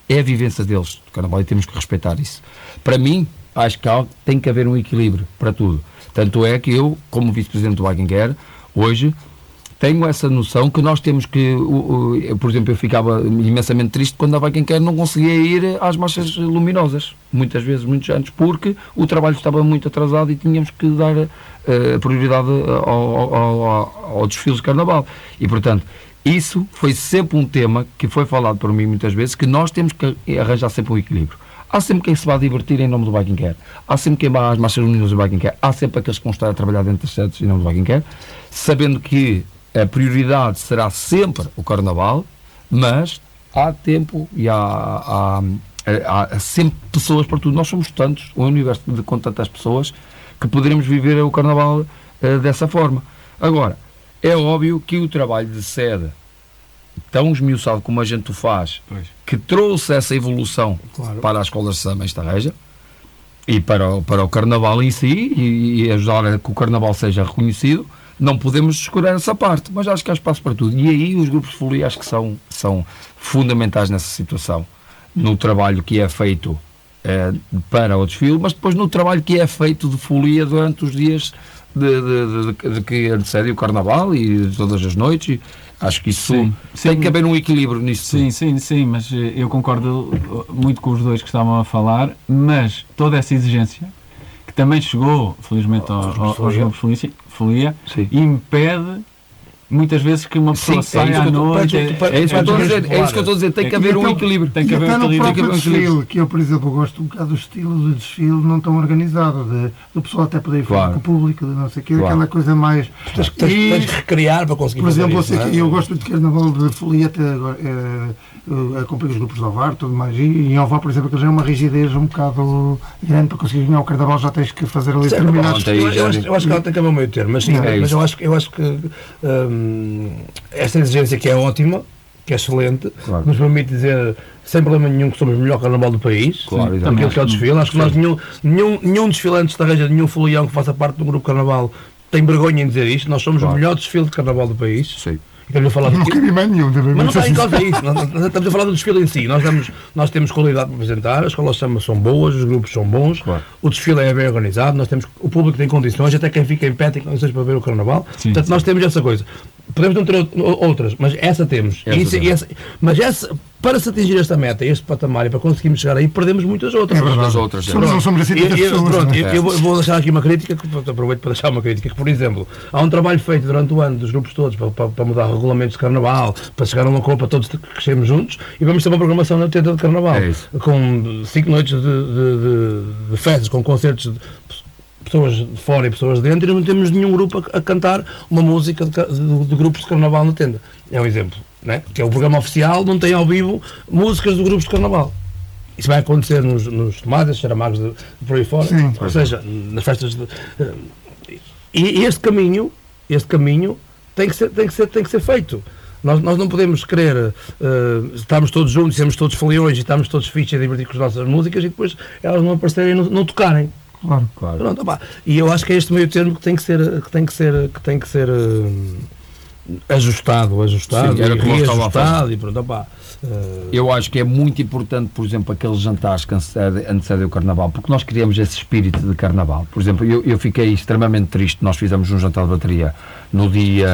É a vivência deles do carnaval e temos que respeitar isso. Para mim, acho que há- tem que haver um equilíbrio para tudo. Tanto é que eu, como vice-presidente do Wagen Quer, hoje tenho essa noção que nós temos que, por exemplo, eu ficava imensamente triste quando a Vai Quem Quer não conseguia ir às marchas luminosas, muitas vezes, muitos anos, porque o trabalho estava muito atrasado e tínhamos que dar eh, prioridade ao, ao, ao, ao desfile de carnaval. E, portanto, isso foi sempre um tema que foi falado por mim muitas vezes, que nós temos que arranjar sempre um equilíbrio. Há sempre quem se vá divertir em nome do Viking Care. Há sempre quem vá às marchas unidas do Viking Care. Há sempre aqueles que vão estar a trabalhar dentro das sedes em nome do Viking Care, sabendo que a prioridade será sempre o Carnaval, mas há tempo e há, há, há- há sempre pessoas para tudo. Nós somos tantos, um universo de, com tantas pessoas, que poderemos viver o Carnaval eh, dessa forma. Agora, é óbvio que o trabalho de sede, tão esmiuçado como a gente o faz, Pois. que trouxe essa evolução Claro. para as escolas de samba em Estarreja e para o, para o Carnaval em si e, e ajudar a que o Carnaval seja reconhecido, não podemos descurar essa parte, mas acho que há espaço para tudo. E aí os grupos de folia acho que são, são fundamentais nessa situação, no trabalho que é feito eh, para o desfile, mas depois no trabalho que é feito de folia durante os dias de, de- de- de que antecede o Carnaval e todas as noites. acho que isso Sim. tem Sim. que haver um equilíbrio nisso. Sim, sim, sim, mas eh, eu concordo eh, muito com os dois que estavam a falar, mas toda essa exigência, também chegou, felizmente, ao- ao- aos grupos de folia, folia, Sim. impede muitas vezes que uma pessoa Sim, é saia isso à noite. É isso que eu estou a dizer, é isso que eu estou a dizer, tem que haver um Então, equilíbrio. Tem que e haver até no equilíbrio. próprio Tem que haver um desfile, que eu, por exemplo, gosto um bocado do estilo do desfile não tão organizado, de, do pessoal até poder falar Claro. com o público, de não sei o quê, Claro. aquela coisa mais... Tens, tens, E- tens que recriar para conseguir Por fazer exemplo, isso, é? que eu gosto muito de carnaval de folia, até agora, eh, eu acompanho os grupos de Ovar, tudo mais. E, e em Ovar, por exemplo, que já é uma rigidez um bocado grande para conseguir ganhar o carnaval, já tens que fazer ali Sim, determinados. eu, eu acho, eu acho que ela tem que haver meio termo, mas sim, É mas isso. eu acho, que- eu acho que hum, esta exigência que é ótima, que é excelente, Claro. que nos permite dizer sem problema nenhum que somos o melhor carnaval do país, Claro, aquilo que é o desfile. Acho que nós, nenhum, nenhum, nenhum desfilante da região, nenhum folião que faça parte do grupo carnaval tem vergonha em dizer isto. Nós somos Claro. o melhor desfile de carnaval do país. Sim. Estamos a falar Não queria mais nenhum, mas não está em causa isso, nós, nós estamos a falar do desfile em si. Nós, damos, nós temos qualidade para apresentar, as escolas são boas, os grupos são bons, Claro. o desfile é bem organizado, nós temos, o público tem condições, até quem fica em pé tem condições para ver o carnaval. Sim, Portanto, sim. nós temos essa coisa. Podemos não ter out- outras, mas essa temos. Essa isso- temos. e essa- mas essa, para se atingir esta meta, este patamar, e para conseguirmos chegar aí, perdemos muitas outras. É verdade. Outras, é. Somos, não somos assim Eu, tantas eu- pessoas. pronto, não eu, eu vou- deixar aqui uma crítica, que aproveito para deixar uma crítica, que por exemplo, há um trabalho feito durante o ano dos grupos todos para, para, para mudar regulamentos de carnaval, para chegar a uma cor para todos que crescemos juntos, e vamos ter uma programação na tenda de carnaval, É com cinco noites de, de, de- de festas, com concertos de pessoas de fora e pessoas de dentro, e não temos nenhum grupo a, a cantar uma música de, de- de grupos de carnaval na tenda. É um exemplo, né? que é o programa oficial, não tem ao vivo músicas de grupos de carnaval. Isso vai acontecer nos, nos tomadas, charamagos de, de por aí fora, Sim. ou seja, nas festas de. eh, E este caminho, este caminho tem que ser, tem que ser, tem que ser feito. Nós, nós não podemos querer eh, estarmos todos juntos, sermos todos foliões e estamos todos fixos a divertir com as nossas músicas e depois elas não aparecerem e não, não tocarem. Claro. Claro. Pronto. E eu acho que é este meio termo que tem que ser, que tem que ser, que tem que ser eh, ajustado, ajustado, Sim, era e como eu estava a fazer. reajustado e pronto, opá. Eh, Eu acho que é muito importante, por exemplo, aqueles jantares que antecedem, o Carnaval, porque nós criamos esse espírito de Carnaval. Por exemplo, eu, eu fiquei extremamente triste. Nós fizemos um jantar de bateria no dia.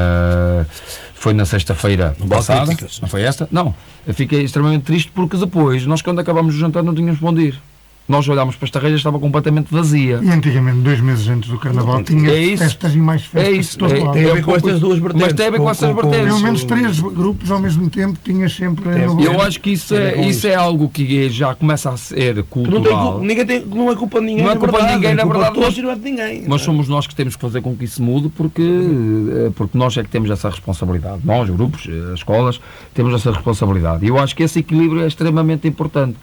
Foi na sexta-feira passada. Não foi esta? Não. Eu fiquei extremamente triste porque depois, nós quando acabámos o jantar, não tínhamos onde ir. Nós olhámos para esta reja estava completamente vazia. E antigamente, dois meses antes do carnaval, tinha É isso. festas e mais festas. É isso. todo É, tem a ver é com estas duas vertentes. Mas tem a ver com essas com- vertentes. Pelo menos três grupos ao mesmo tempo tinhas sempre. Eu acho que isso é, isso é algo que já começa a ser Não, tem cultural. culpa, ninguém tem, não é culpa de ninguém, Não é culpa de ninguém, é na verdade, todos não é de ninguém. Mas somos nós que temos que fazer com que isso mude porque, eh, porque nós é que temos essa responsabilidade. Nós, os grupos, eh, as escolas, temos essa responsabilidade. E eu acho que esse equilíbrio é extremamente importante.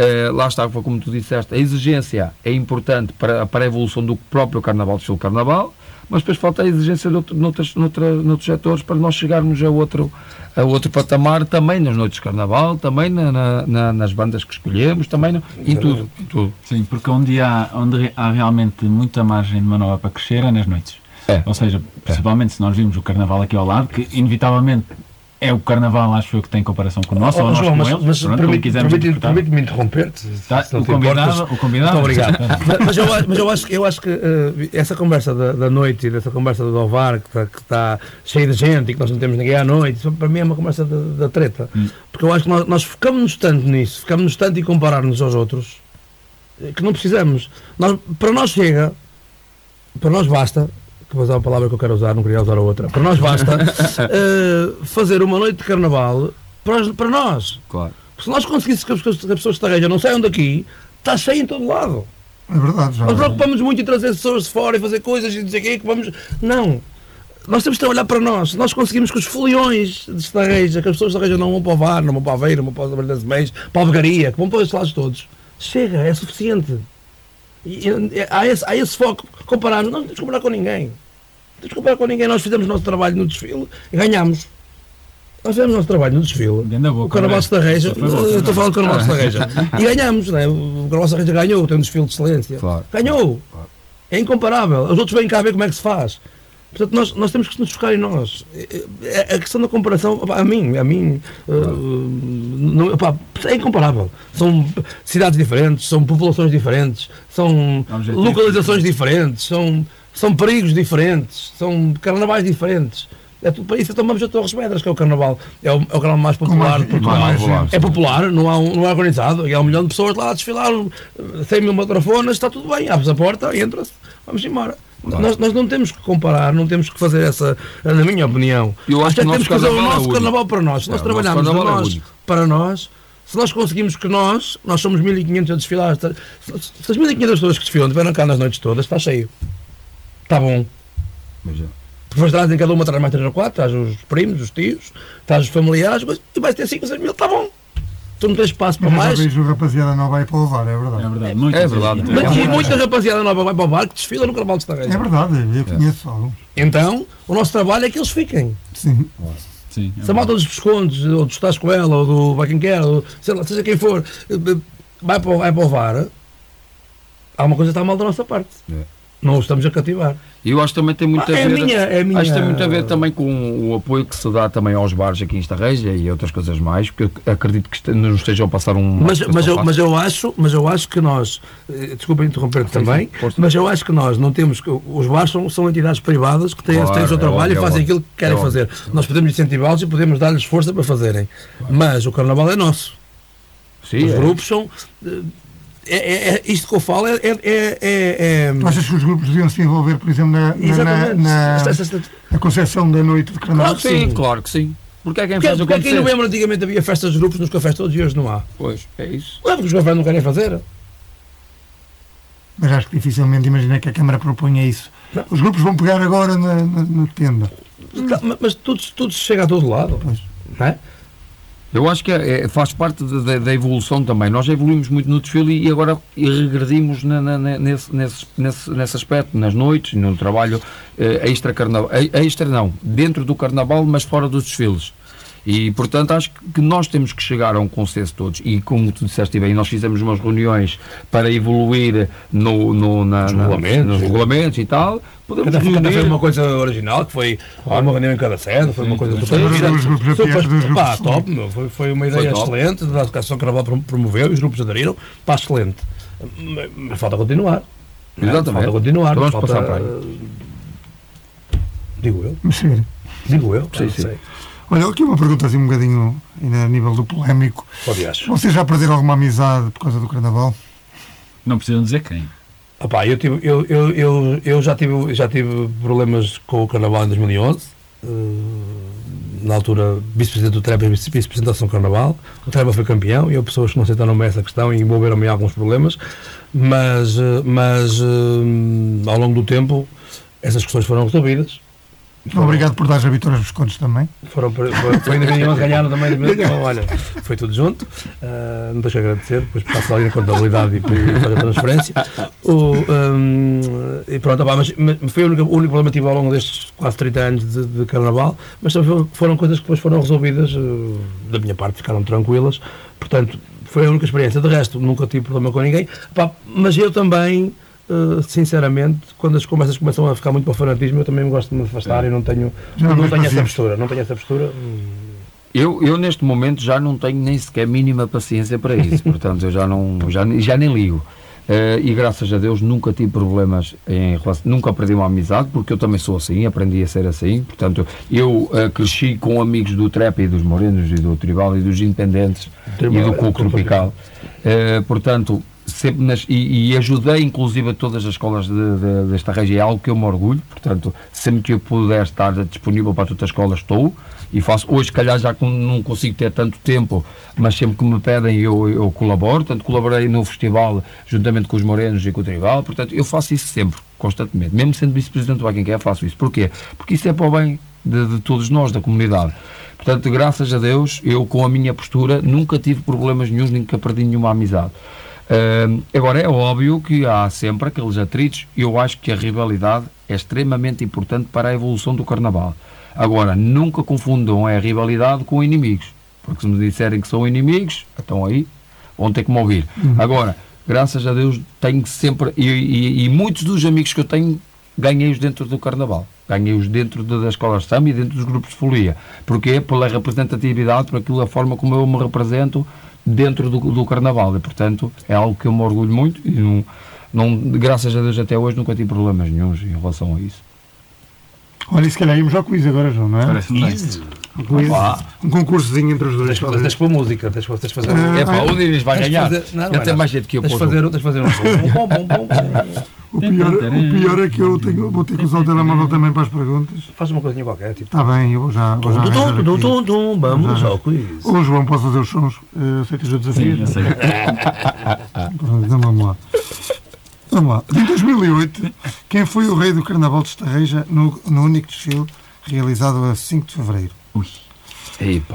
Eh, lá está, foi como tu disseste, a exigência é importante para, para a evolução do próprio Carnaval, do estilo Carnaval, mas depois falta a exigência de outro, noutras, noutra, noutros setores para nós chegarmos a outro, a outro patamar também nas noites de Carnaval, também na- na- na- nas bandas que escolhemos, também no- em tudo. Em tudo. Sim, porque onde há, onde há realmente muita margem de manobra para crescer é nas noites. É. Ou seja, principalmente se nós vimos o carnaval aqui ao lado, que inevitavelmente é o carnaval, acho eu, que tem comparação com o nosso, Oh, ou nós João, com mas, eles, como permite- permite-me interromper-te. Tá, o, importas. o convidado. Muito obrigado. mas, eu, acho- mas eu acho, que- eu acho que eh, essa conversa da, da noite e dessa conversa do Ovar, que está tá cheia de gente e que nós não temos ninguém à noite, isso para mim é uma conversa da, da treta. Hum. Porque eu acho que nós, nós focamos-nos tanto nisso, focamos-nos tanto em comparar-nos aos outros, eh, que não precisamos. Nós, para nós chega, para nós basta, vou usar uma palavra que eu quero usar, não queria usar a outra, para nós basta eh, fazer uma noite de carnaval para, os- para nós. Claro. Se nós conseguíssemos que as pessoas, que as pessoas de Tarreja não saiam daqui, está cheio em todo lado. É verdade, já. Nós preocupamos muito em trazer pessoas de fora e fazer coisas e dizer que que vamos. Não. Nós temos de trabalhar para nós. Se nós conseguimos que os foliões de Tarreja, que as pessoas de Tarreja não vão para o VAR, não vão para a Aveira, não vão para a Barra das Meias, para a Alvegaria, que vão para estes lados todos, chega, é suficiente. E, e, há, esse, há esse foco. Compararmos, não temos que comparar com ninguém. Não temos que comparar com ninguém. Nós fizemos o nosso trabalho no desfile e ganhamos. Nós fizemos o nosso trabalho no desfile. Da boca, o né? Tarreja, Foi bom, eu estou falando do Carnaval de Tarreja. E ganhamos, não é? O Carnaval de Tarreja ganhou, tem um desfile de excelência. Claro. Ganhou. É incomparável. Os outros vêm cá ver como é que se faz. Portanto, nós, nós temos que nos focar em nós. É- é- A questão da comparação, a mim, a mim, uh, não, opá, é incomparável. São cidades diferentes, são populações diferentes, são localizações diferentes, são, são perigos diferentes, são carnavais diferentes. É tudo para isso. Então vamos a Torres Vedras, que é o carnaval. É o, é o carnaval mais popular mais- de Portugal. É popular, não, há um- não é organizado. E há um milhão de pessoas lá a desfilar, uh, 100 mil matrafonas, está tudo bem. Abres a porta, entra-se, vamos embora. Nós, nós não temos que comparar, não temos que fazer essa, na minha opinião. Eu acho que temos que fazer o é nosso único. carnaval para nós. Se nós É, trabalharmos de é nós único. para nós, se nós conseguimos que nós, nós somos 1500 a desfilar, se as 1500 pessoas que desfilam estiveram cá nas noites todas, está cheio. Está bom. Mas é. Depois trazem cada uma, traz mais 3 ou 4, traz os primos, os tios, traz os familiares, mas- e vai ter 5 ou 6 mil, está bom. Tu não tens espaço para Mas já mais. vejo rapaziada não vai para o levar, é É verdade. verdade, muito É verdade. Mas É e muita rapaziada nova vai para o bar que desfila no Carnaval de É Estarreja. verdade, eu conheço alguns. Então, o nosso trabalho é que eles fiquem. Sim. Sim, é Se a malta dos Pescondes, ou do Estás com ela, ou do vai quem quer, ou sei lá, seja quem for, eh, vai para, o- vai para o VAR, alguma coisa está mal da nossa parte. É. Não o estamos a cativar. E eu acho que também tem muito Ah, a é a ver. minha- é a minha- Acho que tem muito a ver também com o apoio que se dá também aos bares aqui em Estarreja e outras coisas mais, porque acredito que nos estejam a passar um. Mas, mas, eu, mas eu acho, mas eu acho que nós, eh, desculpa interromper-te também, sim, mas eu acho que nós não temos. Os bares são, são entidades privadas que têm, Claro, têm o seu é trabalho óbvio, e é fazem aquilo que querem É fazer. Nós podemos incentivá-los e podemos dar-lhes força para fazerem. Mas o carnaval é nosso. Sim, Os é. grupos são. É, é- é- isto que eu falo é. é, é, é- Tu achas que os grupos deviam se envolver, por exemplo, na, na, na, na, concepção da noite de carnaval? Claro que sim, claro que sim. Porque é quem Porque, faz porque aqui em acontecer. novembro antigamente havia festas de grupos nos cafés todos e hoje não há. Pois, é isso. Não é porque os cafés não querem fazer. Mas acho que dificilmente imagina que a Câmara proponha isso. Não. Os grupos vão pegar agora na, na, na tenda. Mas- Mas tudo, tudo se chega a todo lado. Pois. Não é? Eu acho que é- é- faz parte da, da- evolução também. Nós evoluímos muito no desfile e agora regredimos na- na- na- nesse, nesse, nesse, nesse aspecto, nas noites, no trabalho eh, extra carnaval. eh, Extra não, dentro do carnaval, mas fora dos desfiles. E, portanto, acho que nós temos que chegar a um consenso todos. E, como tu disseste bem, nós fizemos umas reuniões para evoluir no, no, na, Nos na- regulamentos. nos regulamentos e tal. Podemos Cada, cada foi uma coisa original, que foi uma reunião em cada sede, foi uma coisa sim. Foi- foi- grupos pá, top, meu, foi, foi uma ideia top. excelente, da Associação Carnaval prom- promoveu e os grupos aderiram, pá, excelente. Mas, falta continuar. é? Exatamente. Falta continuar. Então vamos falta, passar para aí. eh, Digo eu, sério. digo eu, Sim, sim. sei. Olha, aqui uma pergunta assim um bocadinho ainda a nível do polémico. Pode acho. Vocês já perderam alguma amizade por causa do carnaval? Não precisam dizer quem. Opá, eu, tive, eu, eu, eu, eu já, tive, já tive problemas com o Carnaval em 2011. eh, na altura, vice-presidente do Treba e vice- vice-presidente da Ação Carnaval. O Treba foi campeão e houve pessoas que não aceitaram essa questão e envolveram-me em alguns problemas. Mas, eh, mas eh, ao longo do tempo, essas questões foram resolvidas. Obrigado por dar as vitórias dos contos também. Foram, em 2011, ganharam também. Então, olha, foi tudo junto. Ah, não deixo de agradecer, depois passo ali na contabilidade e fazer a transferência. O, hum, e pronto, opá, mas, mas foi o único, o único problema que tive ao longo destes quase 30 anos de, de carnaval, mas foram, foram coisas que depois foram resolvidas, eh, da minha parte, ficaram tranquilas. Portanto, foi a única experiência. De resto, nunca tive problema com ninguém. Opá, mas eu também. Eh, sinceramente, quando as conversas começam a ficar muito para o fanatismo, eu também gosto de me afastar e não tenho, não não tens tenho essa postura. Não tenho essa postura. Eu, eu neste momento já não tenho nem sequer mínima paciência para isso, portanto eu já, não, já, já nem ligo. Eh, e graças a Deus nunca tive problemas em relação, nunca perdi uma amizade, porque eu também sou assim, aprendi a ser assim. Portanto, eu eh, cresci com amigos do Trap e dos Morenos e do Tribal e dos Independentes Tribal, e do é, Coco Tropical. Eh, portanto, sempre nas, e, e ajudei inclusive a todas as escolas de, de- desta região, é algo que eu me orgulho, portanto, sempre que eu puder estar disponível para todas as escolas, estou e faço. Hoje, se calhar, já não consigo ter tanto tempo, mas sempre que me pedem eu, eu colaboro, portanto, colaborei no festival juntamente com os Morenos e com o Tribal, portanto, eu faço isso sempre, constantemente, mesmo sendo vice-presidente do Quer, faço isso. Porquê? Porque isso é para o bem de, de todos nós, da comunidade. Portanto, graças a Deus, eu com a minha postura nunca tive problemas nenhums, nunca perdi nenhuma amizade. Agora, é óbvio que há sempre aqueles atritos e eu acho que a rivalidade é extremamente importante para a evolução do Carnaval. Agora, nunca confundam a rivalidade com inimigos, porque se me disserem que são inimigos, então aí vão ter que me ouvir. Agora, graças a Deus, tenho sempre, e, e- e muitos dos amigos que eu tenho ganhei-os dentro do Carnaval. Ganhei-os dentro de- das escolas de samba e dentro dos grupos de folia. Porquê? Pela representatividade, por aquilo, a forma como eu me represento dentro do, do Carnaval. E, portanto, é algo que eu me orgulho muito e, não, não, graças a Deus, até hoje nunca tive problemas nenhums em relação a isso. Olha, e se calhar íamos ao quiz agora, João, não é? Parece-me bem. Um, quiz, um concursozinho entre os dois. Tens de talvez. tens de pôr música, tens de tens de fazer. Ah, É pá, o Dinis vai ganhar. fazer- não, não Ele é tem mais jeito que eu. Tens de pô, fazer, tens de fazer um bom, bom, bom, bom. O pior, o pior é que eu tenho, vou ter que usar o telemóvel também para as perguntas. Faz uma coisinha qualquer, tipo. Está bem, eu vou já. Vou já tum, aqui. tum, tum, Vamos ao quiz. Ô João, posso fazer os sons? Uh, aceitas o Sim, desafio? eu sei. Então vamos lá. Vamos lá. Em 2008, quem foi o rei do Carnaval de Estarreja no, no único desfile realizado a 5 de Fevereiro? Ui.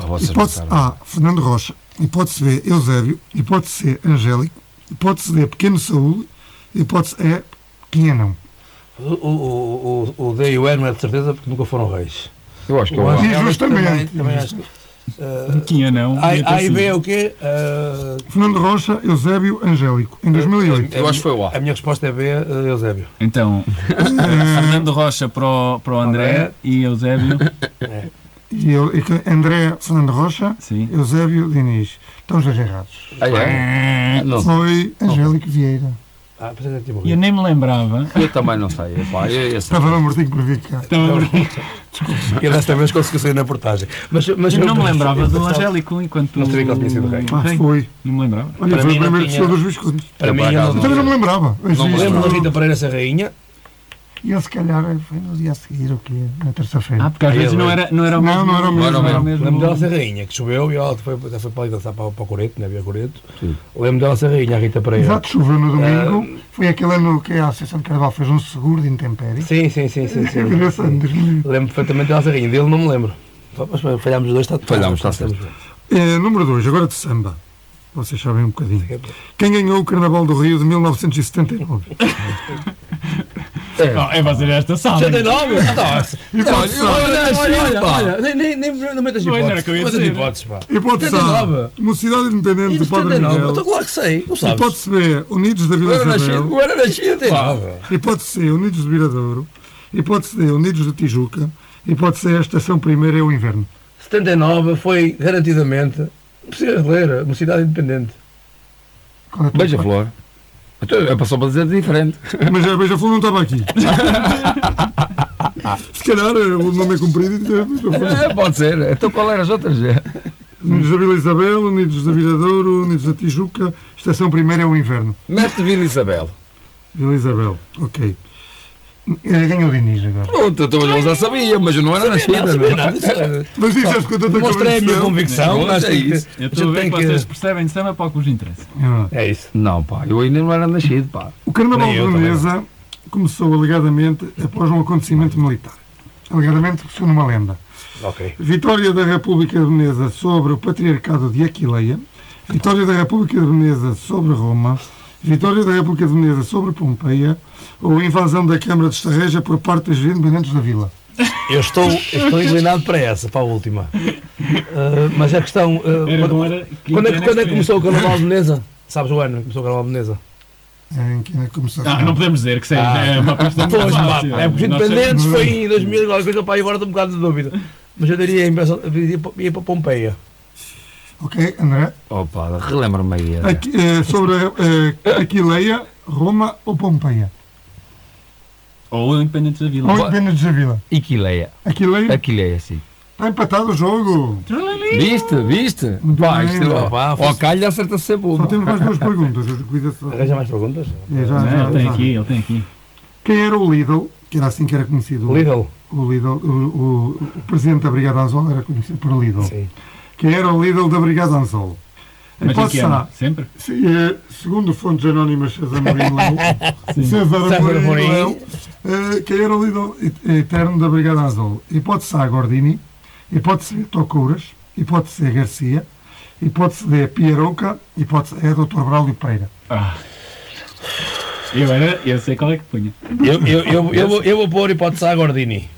Vocês Hipótese. A, Fernando Rocha. Hipótese B, Eusébio. Hipótese C, Angélico. Hipótese D, Pequeno Saúl. Hipótese E, Quinhanão. O, o, o, o D e o E não é de certeza porque nunca foram reis. Eu acho que O eu Angélico Injustamente. Também, também acho que. Uh, Tinha não. A, A e B é o quê? Uh, Fernando Rocha, Eusébio, Angélico. Em 2008. Eu acho que foi o A. A minha resposta é B, uh, Eusébio. Então, Fernando Rocha para o, para o André André. e Eusébio. E eu, e que- André Fernando Rocha, Sim. Eusébio Diniz. Estão os dois errados. Ah, é? Não, Foi Angélico Vieira. Ah, pensei que tinha E eu nem me lembrava. eu também não sei. Epá, eu, eu. Estava lá mortinho por vir cá. E desta vez conseguiu sair na portagem. Mas, mas Eu não me lembrava eu do Angélico enquanto. Não sabia que ele tinha sido rei. Ah, Rei. foi. Não me lembrava. Olha, Para foi mim o não primeiro tinha- desfile dos Viscondes. Para Eu, mim, eu Eu também não me lembrava. Mas Não me lembro da Rita Pereira ser rainha. E ele se calhar foi no dia a seguir, o quê? Na terça-feira. Ah, porque às vezes não é. era, não era o Não, mesmo. não era o mesmo. Não era o Lembro dela mesmo. ser rainha, que choveu e ela foi, foi para ali dançar para, para o Coreto, não havia Coreto. Sim. Lembro dela ser rainha, a Rita Pereira. Exato, choveu no domingo. Foi aquele ano que a Associação de Carnaval fez um seguro de intempérie. Sim, sim, sim, sim. sim. Foi nesse ano, 2008. Lembro perfeitamente dela ser rainha, dele não me lembro. Mas falhámos os dois, está Falhámos, está certo. É, número 2, agora de samba. Vocês sabem um bocadinho. Quem ganhou o Carnaval do Rio de 1979? Oh, é fazer esta sala. 79? Nossa! Hipótese A. Olha, olha, olha, nem, nem, nem, não metas Não era hipóteses. que eu ia Não metas dizer. hipóteses, pá. Hipótese A. 79. Mocidade Independente do Padre 79, Miguel. então claro que sei, sabes. Hipótese B. Unidos da Vila Isabel. eu era nascido. 79. Hipótese C. Unidos de Viradouro. Hipótese D. Unidos de Tijuca. Hipótese E. A estação primeira é o inverno. 79 foi garantidamente. Não precisa ler, uma cidade independente. É Beija-flor. Então, É passou para dizer diferente. Mas a Beija-Flor não estava aqui. Se calhar eh, o nome é comprido e. É, pode ser. Então qual era as outras? Unidos da Vila Isabel, Unidos da Viradouro, Unidos da Tijuca. Estação primeira é o inverno. Mete Vila Isabel. Vila Isabel, ok. Eh, Ganhou o Diniz agora. Pronto, então eu já sabia, mas eu não era nascido. Não sabia nada disso. é- Mas disseste com tanta Mostrei a minha convicção. acho é que- isso. Eu estou a ver que que- vocês percebem de samba para o que vos interessa. É. É isso. Não, pá, eu ainda não era nascido, pá. O Carnaval de eu Veneza começou alegadamente após um acontecimento militar. Alegadamente segundo uma lenda. Ok. Vitória da República de Veneza sobre o Patriarcado de Aquileia. Vitória da República de Veneza sobre Roma. Vitória da República de Veneza sobre Pompeia. Ou invasão da Câmara de Estarreja por parte dos independentes da vila. Eu estou, eu estou inclinado para essa, para a última. Ah, mas a questão. ah, Era quando, era quando é, que- quando é que começou o canal? Carnaval de Veneza? Sabes o ano que começou o Carnaval de Veneza? É, Em que ainda começou Ah, não podemos dizer que seja é uma questão Pois, fácil. é porque independentes foi em 2000 e qualquer coisa, pá, agora estou um bocado de dúvida. Mas eu diria, em- eu iria para- ia para Pompeia. Ok, André. Opa, relembra-me aí. é. Aqui, eh, sobre eh, Aquileia, Roma ou Pompeia? Ou Independentes da Vila. Ou independentes da vila? Aquileia. Aquileia? Aquileia, sim. Está empatado o jogo. Viste, viste? Muito Pá, bem, isto, ó, pá, ó, calha acerta sempre Só temos mais duas perguntas. Arranja mais perguntas? É, já, Não, já, ele tem já. aqui, ele tem aqui. Quem era o Lidl, que era assim que era conhecido? Lidl? O Lidl, o, o- o presidente da Brigada Anzol era conhecido por Lidl. Sim. Quem era o Lidl da Brigada Anzol? Mas em que ano? Sempre? se- eh, segundo fontes anónimas César Mourinho Leão, César Mourinho. Leão, eh, quem era o Lidl et- eterno da Brigada Anzol? Hipótese A, Gordini. Hipótese B, Tocouras. Hipótese C, Garcia. Hipótese D, Pieroca. Hipótese E, Dr. Braulio Pereira. Ah. Eu era, eu sei qual é que punha. Eu, eu, eu, eu, vou, eu vou pôr hipótese a Gordini.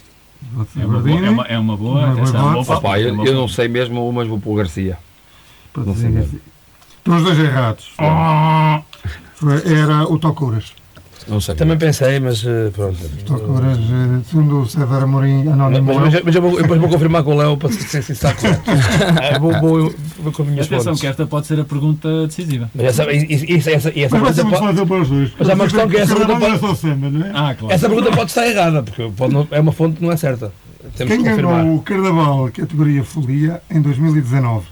É uma boa, é uma, é uma boa, Uma boa essa é uma boa. Opa, palpite, é eu, eu boa não sei mesmo, mas vou para o Garcia. Pode Não sei. Estão os dois errados. Foi- Era o Tocouras. Não sei. Também pensei, mas eh, pronto. Procuras, eh, segundo o César Amorim, Mas, anónimo. mas, mas eu vou, depois vou confirmar com o Léo para se se está correto. Eh, vou, vou, vou com as minhas Atenção, fontes. que esta pode ser a pergunta decisiva. Mas essa, e- essa, essa, Mas pergunta pode, para os dois. Mas há uma questão que essa pergunta não é samba, não é? Ah, claro. essa pergunta pode estar errada, porque pode não- é uma fonte que não é certa. Temos Quem ganhou o Carnaval categoria Folia em 2019?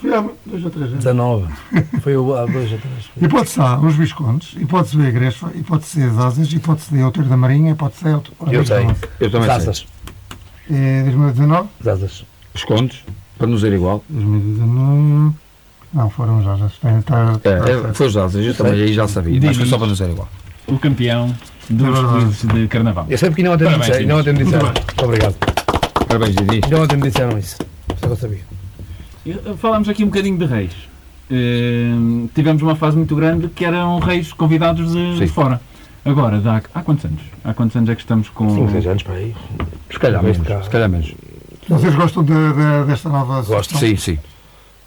Foi há dois ou três anos. 19. Foi o há dois ou três. Hipótese A, os Viscondes. Hipótese B, Gresfa. Hipótese C, as Asas. Hipótese D, Outeiro da Marinha. Hipótese C, Outeiro Eu sei. Eu também sei. Zazas. É 2019? Zazas. Os contos, para nos dizer igual. 2019. Não, foram já. já está, está, está É, é, certo. foi os dados, eu também aí já sabia. Mas foi só para nos dizer igual. O campeão É dos quizzes de carnaval. Eu sei porque não ontem me disseram. Não ontem me disseram. Muito Muito obrigado. Parabéns, Didi. Não ontem me disseram isso. Só que eu sabia. Falámos aqui um bocadinho de reis. Eh, tivemos uma fase muito grande que eram reis convidados de, de fora. Agora, dá, há quantos anos? Há quantos anos é que estamos com. 5, 6 anos para aí. Se calhar menos. cá. Se calhar menos. Vocês gostam de- de- desta nova Gosto. Sim, sim.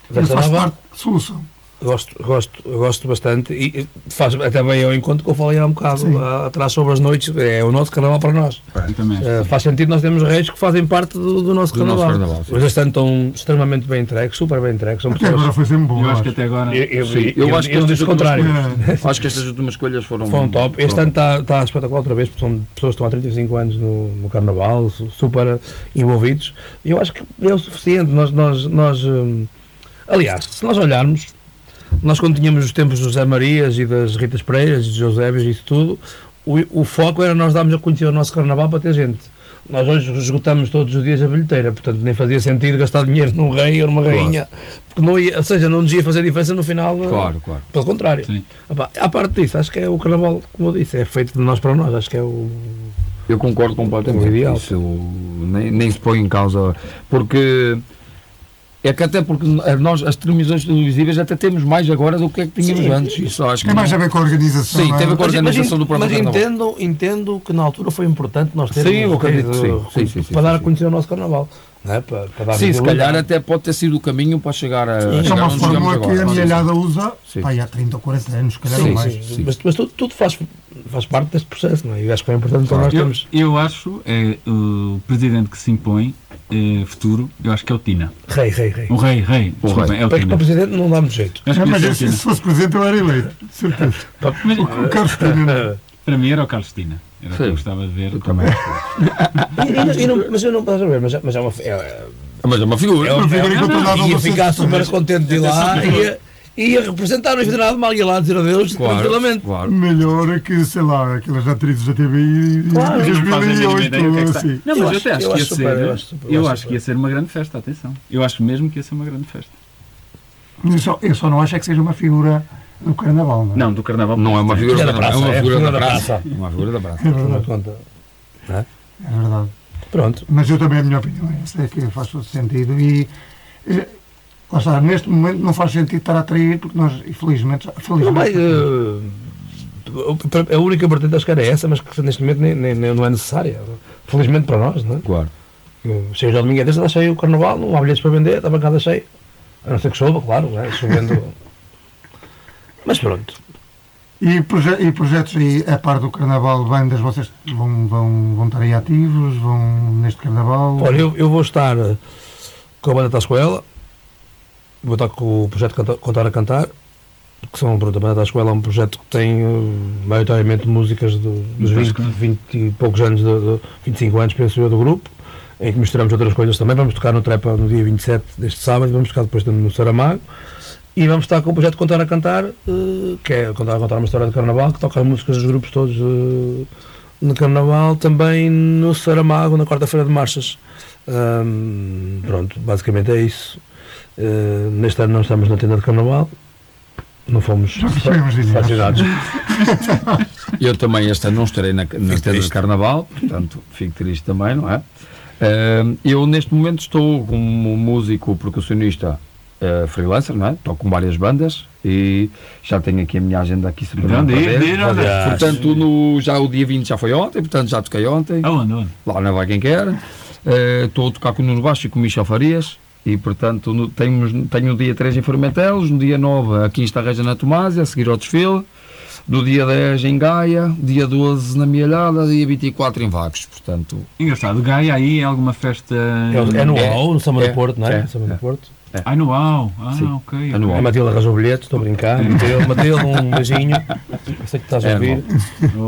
Desta Faz nova? parte de solução. Gosto, gosto, gosto bastante e faz até bem ao encontro que eu falei há um bocado Sim. atrás sobre as noites, é o nosso carnaval para nós. Eh, faz sentido nós temos reis que fazem parte do, do nosso Do carnaval. nosso carnaval. Os restantes estão extremamente bem entregues, super bem entregues. São Até agora pessoas. foi sempre bom. Eu acho que até agora. Eu, eu, Sim, eu, eu acho que eu estas disse o últimas contrário. É. Acho que estas últimas escolhas foram. Foram top. Este ano está, está espetacular outra vez, porque são pessoas que estão há 35 anos no, no Carnaval, su- super envolvidos. Eu acho que é o suficiente. Nós, nós, nós, hum, aliás, se nós olharmos, nós quando tínhamos os tempos dos Zé Marias e das Ritas Pereiras e dos Eusébios e isso tudo, o, o foco era nós darmos a conhecer o nosso Carnaval para ter gente. Nós hoje esgotamos todos os dias a bilheteira, portanto nem fazia sentido gastar dinheiro num rei ou numa rainha, porque não ia, ou seja, não nos ia fazer diferença no final. Claro, claro. Pelo contrário. Sim. À parte disso, acho que é o carnaval, como eu disse, é feito de nós para nós. Acho que é o. Eu concordo completamente. É o ideal. Isso nem, nem se põe em causa. Porque. É que até porque nós, as televisões televisivas, até temos mais agora do que é que tínhamos Sim. antes. Isso acho que. Tem mais a ver com a organização. Sim, não é? tem a ver com a Mas, organização do próprio mas entendo, entendo que na altura foi importante nós termos Sim, eu acredito que sim. eh, Sim, sim, sim, para dar sim, a sim. conhecer o nosso carnaval. Não é? para, para dar Sim, se calhar até pode ter sido o caminho para chegar a. É chegar uma onde chegamos fórmula que a agora. Amealhada usa Sim. pá, há 30 ou 40 anos, se calhar Sim, ou mais. Sim, sim. Mas, mas tudo, tudo faz, faz parte deste processo, não é? E acho que é importante para nós Eu, termos. eu acho, é o presidente que se impõe, é, futuro, eu acho que é o Tina. Rei, rei, rei. O rei, rei, desculpem, é o Para, Tina. para presidente não dá muito jeito. É, mas eu, o se fosse presidente eu era eleito, certeza. Mas, O Carlos Tina, para mim era o Carlos Tina. Era o que eu gostava de ver. Eu também. E, e não- e não- mas eu não estás a ver, mas, é- mas é uma. É, Mas é uma figura. é, uma figura incontornável ia ficar super contente de ir lá e ia, ia representar, não nada de mal, ia lá dizer adeus Claro, tranquilamente. claro. melhor que, sei lá, aquelas atrizes da TVI Claro. de Não fazem a mínima ideia do que é que 2008, está. assim. Não, mas eu acho- até acho eu que ia ser. eu acho super, eu Eu acho acho que ia ser uma grande festa, atenção. Eu acho mesmo que ia ser uma grande festa. Eu só, eu só não acho é que seja uma figura do carnaval, não é? Não, do carnaval. Não é uma figura É da praça, é uma é figura da da praça. Uma figura da praça. É verdade, conta. é verdade. Pronto. Mas eu também, a minha opinião é essa, é que faz todo sentido e, eh, lá está, neste momento não faz sentido estar a atrair, porque nós, infelizmente, já- Não vai, felizmente, eh, a única vertente acho que era essa, mas que neste momento nem, nem- nem- não é necessária. Felizmente para nós, não é? Claro. Chega ao domingo é desse, está cheio o carnaval, não há bilhetes para vender, está a bancada cheia. A não ser que chova, claro, é? chovendo. Mas pronto. E, proje- e projetos aí, a par do carnaval, bandas, vocês vão, vão, vão estar aí ativos, vão neste carnaval? Olha, eu, eu vou estar eh, com a banda Tascoela, vou estar com o projeto Canta- Contar a Cantar, que são, pronto, a banda Tascoela é um projeto que tem eh, maioritariamente músicas do- dos 20, 20 e poucos anos, do, do, 25 anos, penso eu, do grupo, em que misturamos outras coisas também. Vamos tocar no Trepa no dia 27 deste sábado, vamos tocar depois no Saramago. E vamos estar com o projeto Contar a Cantar, eh, que é contar, contar uma história de carnaval, que toca as músicas dos grupos todos eh, no carnaval, também no Saramago, na quarta-feira de marchas. Pronto, basicamente é isso. Eh, neste ano não estamos na tenda de carnaval, não fomos fascinados. Eu também este ano não estarei na, na tenda de carnaval, portanto fico triste também, não é? Eh, eu neste momento estou como músico percussionista eh, freelancer, não é? Toco com várias bandas e já tenho aqui a minha agenda aqui onde é? Portanto, no, já o dia 20 já foi ontem, portanto já toquei ontem. Aonde, aonde? lá na Vai Quem Quer. Eh, Estou a tocar com o Nuno Baixo e com o Michel Farias. E, portanto, no, tenho, tenho o dia 3 em Formentelos, no dia 9 aqui em Estarreja na Tomásia, a seguir ao desfile. do dia 10 em Gaia, dia 12 na Mielhada, dia 24 em Vagos. Portanto, Engraçado, Gaia aí é alguma festa. É, é no É, no Samba é, do Porto, não é? é, No Samba é. do Porto. No UAU. Ah, Sim, ok. é no A. Matilde arranjou bilhetes, estou a brincar. Matilde, Matilde, um beijinho. Eu sei que estás a É, ouvir.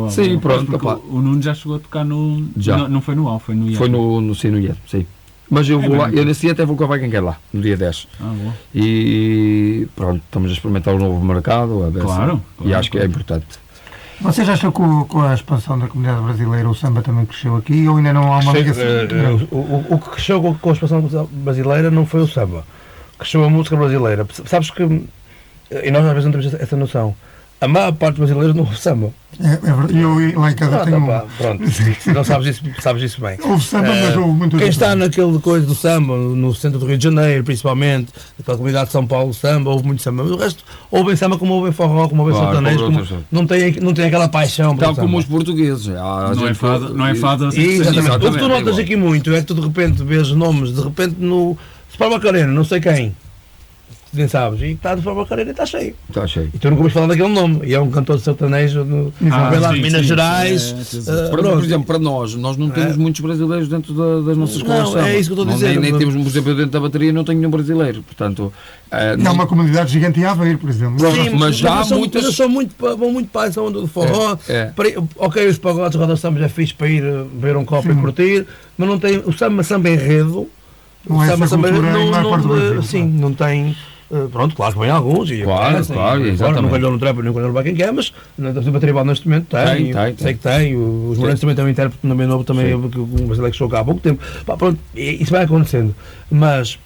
Sim, pronto. O, o Nuno já chegou a tocar no. Já. Não, não foi no UAU, foi no IES. Foi no, no Sim, no IED, sim. Mas eu É vou lá, eu nesse dia até vou com a Quer lá, no dia 10. Ah, boa. E pronto, estamos a experimentar o novo mercado. A ver Claro, E claro, acho que é importante. Vocês acham que o- com a expansão da comunidade brasileira o samba também cresceu aqui ou ainda não há uma ligação? eh, eh, o, o- o que cresceu com, com a expansão brasileira não foi o samba. Cresceu a música brasileira. Sabes que. E nós às vezes não temos essa, noção. A maior parte dos brasileiros não ouve samba. É, é. Eu lá em casa Ah, tenho tá, um. pá, pronto. Não sabes isso, sabes isso bem. Houve samba, mas Eh, houve muito Quem está naquele coisa do samba, no centro do Rio de Janeiro, principalmente, naquela comunidade de São Paulo, samba, houve muito samba. Mas o resto, ouvem samba como ouvem forró, como ouvem Claro, sertanejo, como não, tem, não tem aquela paixão Tal como os portugueses. Há Não é fada, não é fada assim. Exatamente. Exatamente, O que tu notas aqui muito é que tu de repente vês nomes, de repente no Spar Macarena, não sei quem, nem sabes, e está no Spar Macarena e está cheio. Está cheio. E tu nunca ouves falar daquele nome, e é um cantor de sertanejo no, Ah, lá de sim, Minas sim, Gerais. é, sim, sim. ah, Para, por exemplo, para nós, nós não temos É. muitos brasileiros dentro da- das nossas Não, samba. é isso que eu estou a Não, dizer. Nem, nem temos, por exemplo, eu dentro da bateria não tenho nenhum brasileiro. Portanto, eh, E há uma comunidade gigante em Aveiro, por exemplo. Sim, mas já há são, muitas- mas são muito, vão muito para essa onda do forró. É, é. Ok, os pagodes, rodas de samba já fiz para ir beber um copo e curtir, mas não tem. O samba, samba enredo. Não o é samba, cultura em não, maior não, parte do Brasil, sim, não tem. eh, Pronto, claro que vem alguns e Claro, aparecem, claro, e exatamente. Não calhou no trap, não calhou no Back Game, mas na da Tribal neste momento tem, Tem, tem, sei tem. que tem. o- Os Morenos também têm um intérprete também novo, também, que um brasileiro que chegou cá há pouco tempo. Pá, pronto, isso vai acontecendo. Mas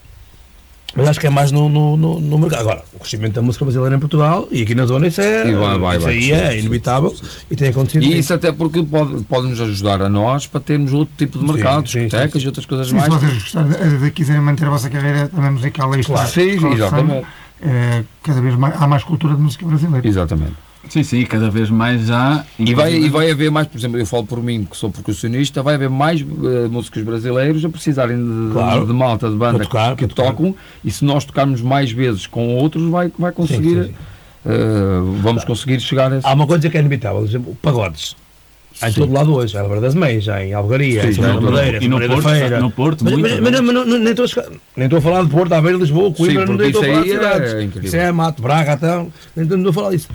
mas acho que é mais no, no, no, no mercado. Agora, o crescimento da música brasileira em Portugal e aqui na zona isso é, E vai, vai, isso vai. aí é inevitável e tem acontecido. E isso até porque pode, pode nos ajudar a nós para termos outro tipo de Sim, mercado, sim, discotecas e outras coisas Sim, mais. se vocês gostarem de, de quiserem manter a vossa carreira também musical aí está. Claro. Sim, Escola de exatamente. Eh, cada vez mais, há mais cultura de música brasileira. Exatamente. Sim, sim, cada vez mais já. E vai, e vai haver mais, por exemplo, eu falo por mim, que sou percussionista, vai haver mais eh, músicos brasileiros a precisarem de, Claro. de malta, de banda tocar, que, tocam, e se nós tocarmos mais vezes com outros, vai, vai conseguir, sim, sim. eh, vamos conseguir chegar a esse. Há uma coisa que é inevitável, por exemplo, pagodes. Há em todo lado hoje, há Alvar das Meias, há em Algaria, Sim, em Madeira, e no Porto, Feira. no Porto, mas, muito, mas, mas, mas não- não- nem, estou a, nem estou a falar de Porto, Aveiro, Lisboa, Coimbra, Sim, nem porque estou a falar de é cidades. incrível. Isso é Mato, Braga, então, nem estou a falar disso.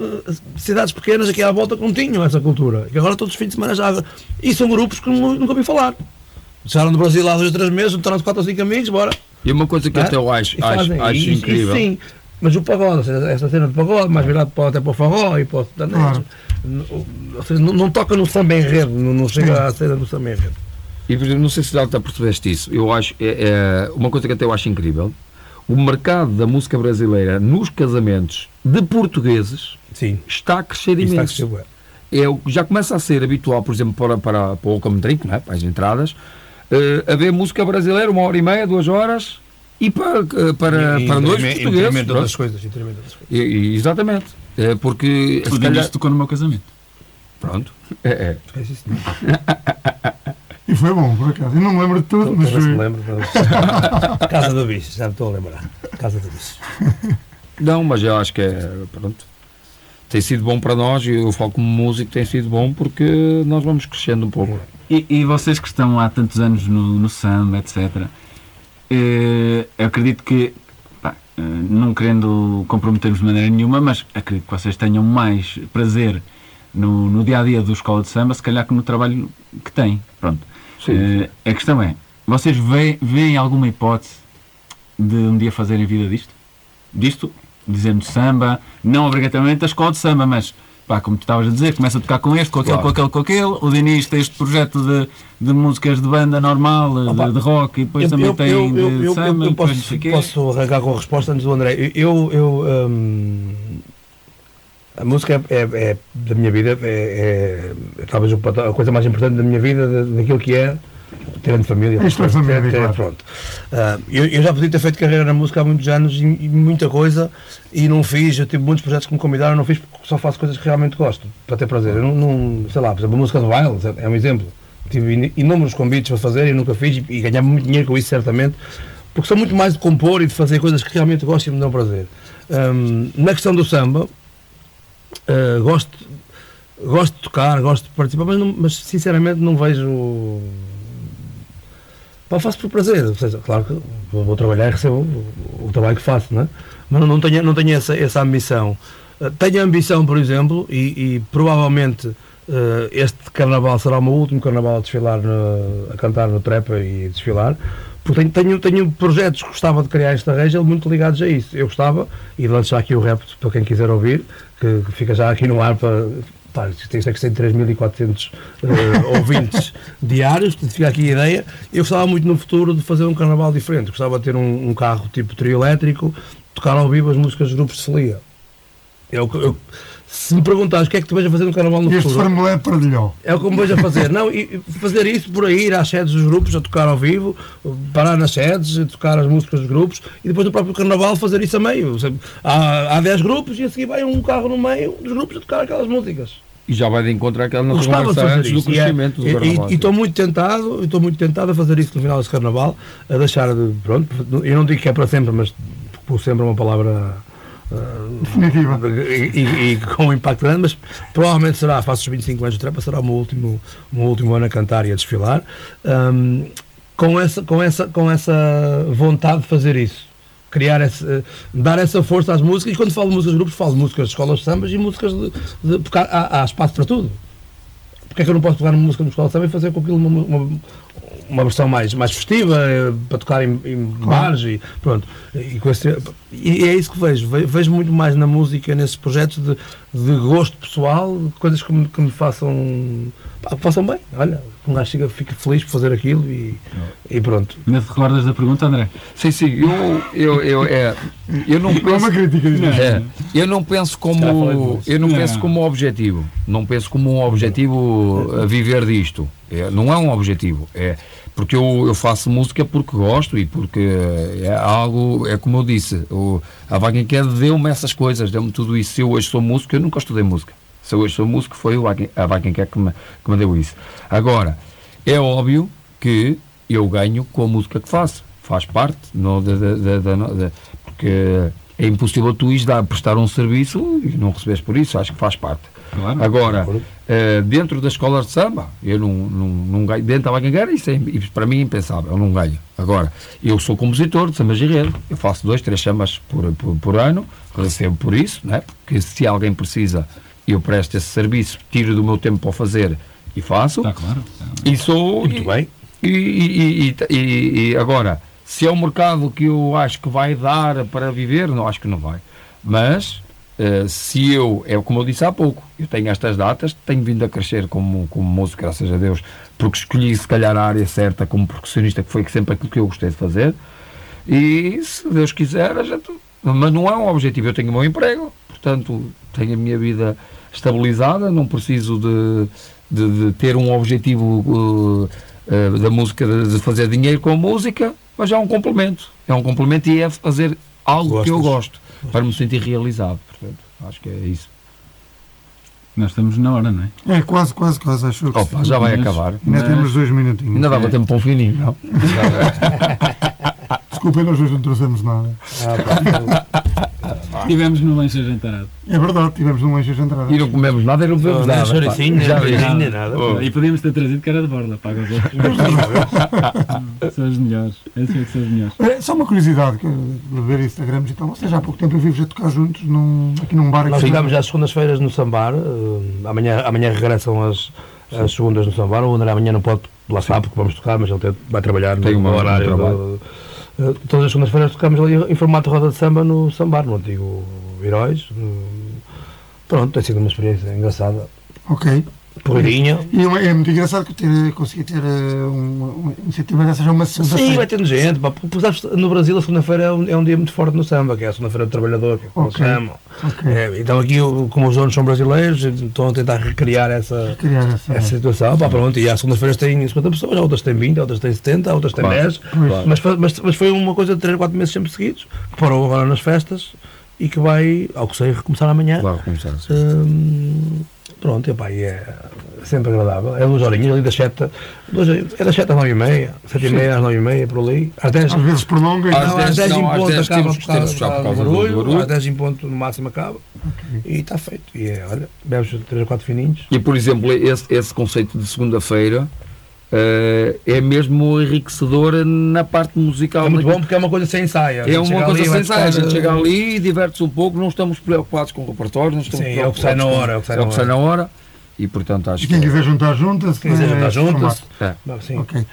Eh, Cidades pequenas aqui à volta que não tinham essa cultura, que agora todos os fins de semana já. E são grupos que nu- nunca ouvi falar. Deixaram do Brasil há dois ou três meses, juntaram-se quatro ou cinco amigos, bora. E uma coisa que Né? até eu acho, E acho, acho E- e- incrível. sim, mas o pagode, essa cena de pagode, mais virado para, até para o forró e para o sertanejo. Ou seja, não, não toca no samba enredo, não, não chega à cena do samba enredo. E por exemplo, não sei se já até percebeste isso. Eu acho, é, é uma coisa que até eu acho incrível. O mercado da música brasileira nos casamentos de portugueses Sim, está a crescer isso está a imenso. crescer, é, já começa a ser habitual, por exemplo, para, para, para o Welcome Drink, não é? para as entradas, eh, haver música brasileira, uma hora e meia, duas horas, e para, eh, para, E- para e dois em portugueses. de outras coisas. E- e- exatamente. É porque, se calhar, tocou no meu casamento. pronto, é, é. Esquece isso, não. E foi bom, por acaso. Eu não me lembro de tudo, mas Talvez me foi. lembro, mas- Casa do Bicho, já me estou a lembrar. Casa do Bicho. Não, mas eu acho que é, pronto, tem sido bom para nós, e eu falo como músico, tem sido bom porque nós vamos crescendo um pouco. E, e vocês que estão há tantos anos no, no samba, etc., eh, eu acredito que, não querendo comprometer-vos de maneira nenhuma, mas acredito que vocês tenham mais prazer no, no dia a dia do Escola de Samba, se calhar que no trabalho que têm. Pronto. Sim. Eh, a questão é: vocês veem, veem alguma hipótese de um dia fazerem vida disto? Disto? Dizendo samba, não obrigatoriamente a escola de samba, mas pá, como tu estavas a dizer, começa a tocar com este, com aquele, Claro. com aquele, com aquele. O Dinis tem este projeto de, de músicas de banda normal, Opa, de, de rock, e depois Eu- também eu- tem eu- de eu- samba, eu posso, posso arrancar com a resposta antes do André. Eu, eu, hum, a música é, é- é da minha vida, é, é talvez a coisa mais importante da minha vida, da- daquilo que é de família. Isto é família, ter- ter- claro. pronto. Ah, eu, eu já podia ter feito carreira na música há muitos anos e, e muita coisa e não fiz. Eu tive muitos projetos que me convidaram, não fiz porque só faço coisas que realmente gosto, para ter prazer. Eu não, não- sei lá, por exemplo, a música do Wild é um exemplo. Tive in- inúmeros convites para fazer e nunca fiz e, e ganhava muito dinheiro com isso, certamente, porque sou muito mais de compor e de fazer coisas que realmente gosto e me dão prazer. Hum, na questão do samba, Uh, gosto, gosto de tocar, gosto de participar, mas, não- mas sinceramente não vejo. Pá, faço por prazer, seja, claro que vou, trabalhar e recebo o, o trabalho que faço, não é? mas não, tenho, não tenho essa, essa ambição. Uh, tenho a ambição, por exemplo, e, e provavelmente uh, este carnaval será o meu último carnaval a desfilar, no- a cantar no Trepa e desfilar, porque tenho, tenho, tenho projetos que gostava de criar esta região muito ligados a isso. Eu gostava, e lanço aqui o repto para quem quiser ouvir, que, que fica já aqui no ar para. Pá, é que tem 3.400 eh, ouvintes diários, fica aqui a ideia. Eu gostava muito no futuro de fazer um carnaval diferente. Gostava de ter um, um carro tipo trio elétrico, tocar ao vivo as músicas dos grupos de folia. Eu, eu, se me perguntares o que é que tu vais a fazer no carnaval no Este futuro, Fórmula é paradilhão. é o que me vejo a fazer. Não, fazer isso por aí, ir às sedes dos grupos, a tocar ao vivo, parar nas sedes, a tocar as músicas dos grupos e depois no próprio carnaval fazer isso a meio. Há, há 10 grupos e a seguir vai um carro no meio dos grupos a tocar aquelas músicas. E já vai de encontrar aquela nossa conversa antes do. E é- crescimento do carnaval. E estou muito tentado, estou muito tentado a fazer isso no final desse carnaval, a deixar de. Pronto, eu não digo que é para sempre, mas por sempre é uma palavra. Definitiva. e, e- e com um impacto grande, mas provavelmente será, faço os 25 anos de trepa, será o meu último, o meu último ano a cantar e a desfilar, Ahm, com, essa, com, essa, com essa vontade de fazer isso. Criar esse, eh, dar essa força às músicas, e quando falo de músicas de grupos, falo de músicas de escolas de sambas e músicas de. de porque há, há- espaço para tudo. Porque é que eu não posso pegar uma música de escola samba e fazer com aquilo uma, uma, uma versão mais, mais festiva, eh, para tocar em, em bares e pronto. E, esse- e é isso que vejo. Ve- Vejo muito mais na música, nesses projetos de, de gosto pessoal, coisas que me, que me façam, pá, que façam bem. Olha, um gajo fica, fica feliz por fazer aquilo e, e pronto. Ainda te recordas da pergunta, André? Sim, sim, eu, eu, eu, é, eu não Não é uma penso. crítica. Não. É, eu não penso como eu não Não. penso como objetivo não penso como um objetivo a viver disto É, não é um objetivo é porque eu, eu faço música porque gosto e porque é algo é como eu disse o, a Vaguem quer deu-me essas coisas deu-me tudo isso se eu hoje sou músico eu nunca estudei música se eu hoje sou músico foi o a Vaguem quer que me, que me deu isso agora é óbvio que eu ganho com a música que faço faz parte não, da- da- da- porque é impossível tu ires dar, prestar um serviço e não receberes por isso, acho que faz parte. Claro. Agora, eh, dentro das escolas de samba, eu não, não, não ganho, dentro da Bagangueira, isso é, para mim é impensável, eu não ganho. Agora, eu sou compositor de sambas e rede, eu faço dois, três sambas por, por, por ano, recebo por isso, né? porque se alguém precisa, eu presto esse serviço, tiro do meu tempo para o fazer e faço. Está claro. E sou. Muito bem. E, e- e- e- e agora, se é um mercado que eu acho que vai dar para viver, não acho que não vai. Mas eh, se eu, é como eu disse há pouco, eu tenho estas datas, tenho vindo a crescer como, como moço, graças a Deus, porque escolhi se calhar a área certa como percussionista, que foi sempre aquilo que eu gostei de fazer. E se Deus quiser, a gente. Mas não é um objetivo, eu tenho o meu emprego, portanto, tenho a minha vida estabilizada, não preciso de, de, de ter um objetivo uh, uh, da música, de, fazer dinheiro com a música, mas é um complemento. É um complemento e é fazer algo que eu Gostas? gosto, para me sentir realizado. Portanto, acho que é isso. Nós estamos na hora, não é? É quase, quase, quase. Acho que Opa, já vai Mas- acabar. ainda mas- temos dois minutinhos. Ainda dava tempo para um fininho, não? Desculpem, nós hoje não trouxemos nada. Tivemos no lanche jantarado. É verdade, tivemos eixo de entrada. E não comemos nada e não bebemos Nem nada. pá. choricinho, Já nem vi. beijinho, nem nada. Oh. E podíamos ter trazido que era de borla, paga os outros. são os melhores. Esses é que são os melhores. É, só uma curiosidade, que, de ver Instagrams e tal. Vocês há pouco tempo eu vi-vos a tocar juntos num, aqui num bar. Nós ficámos já às segundas-feiras no Sambar, eh, amanhã, amanhã regressam as, as segundas no Sambar, o André amanhã não pode lá está porque vamos tocar, mas ele tem- vai trabalhar Tem no, uma- no horário. Eh, todas as segundas-feiras tocamos ali em formato de roda de samba no Sambar, no antigo Heróis. no- Pronto, tem sido uma experiência engraçada. Ok. Porreirinha. E é é muito engraçado que eu ter, consegui ter eh, uma, iniciativa dessas, já uma sexta Sim, vai tendo gente. No Brasil, a segunda-feira é, um, é um dia muito forte no samba, que é a segunda-feira do trabalhador, que é como Ok. se chamam. Ok. É, então, aqui, como os donos são brasileiros, estão a tentar recriar essa. Criar essa. Essa situação, pá, pronto, e às segundas-feiras tem 50 pessoas, outras têm 20, outras têm 70, outras têm Claro, 10, claro. mas, foi- mas, mas foi uma coisa de 3 ou 4 meses sempre seguidos, que parou agora nas festas e que vai, ao que sei, recomeçar amanhã. Claro, começar assim. Hum, pronto, epá, e é, sempre agradável. É duas horinhas, ali das 7, duas, é das 7 às 9 e meia, 7 e meia às 9 e meia, por ali. Às 10, Às vezes prolonga e Às não, 10, às 10 não, em às ponto 10 acaba temos- por causa, temos por por causa do do barulho, barulho. às 10 em ponto no máximo acaba. E está feito. E é, olha, bebes 3 ou 4 fininhos. E, por exemplo, esse, esse conceito de segunda-feira eh, é mesmo enriquecedor na parte musical. É muito bom porque é uma coisa sem ensaio. A É uma coisa ali, vai sensacional. A gente chega ali, diverte-se um pouco, não estamos preocupados com o repertório, não estamos Sim, é o que sai na preocupados hora, é o que sai é o na que sai na hora. E, portanto, acho E quem que. quiser juntar juntas. Quem quiser é juntar esse juntas. formato. É. Sim. Ok.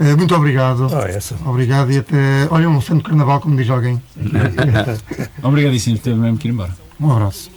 Eh, muito obrigado. Essa. Obrigado e até. Olha, um santo carnaval, como diz alguém. Obrigadíssimo, teve mesmo que ir embora. Um abraço.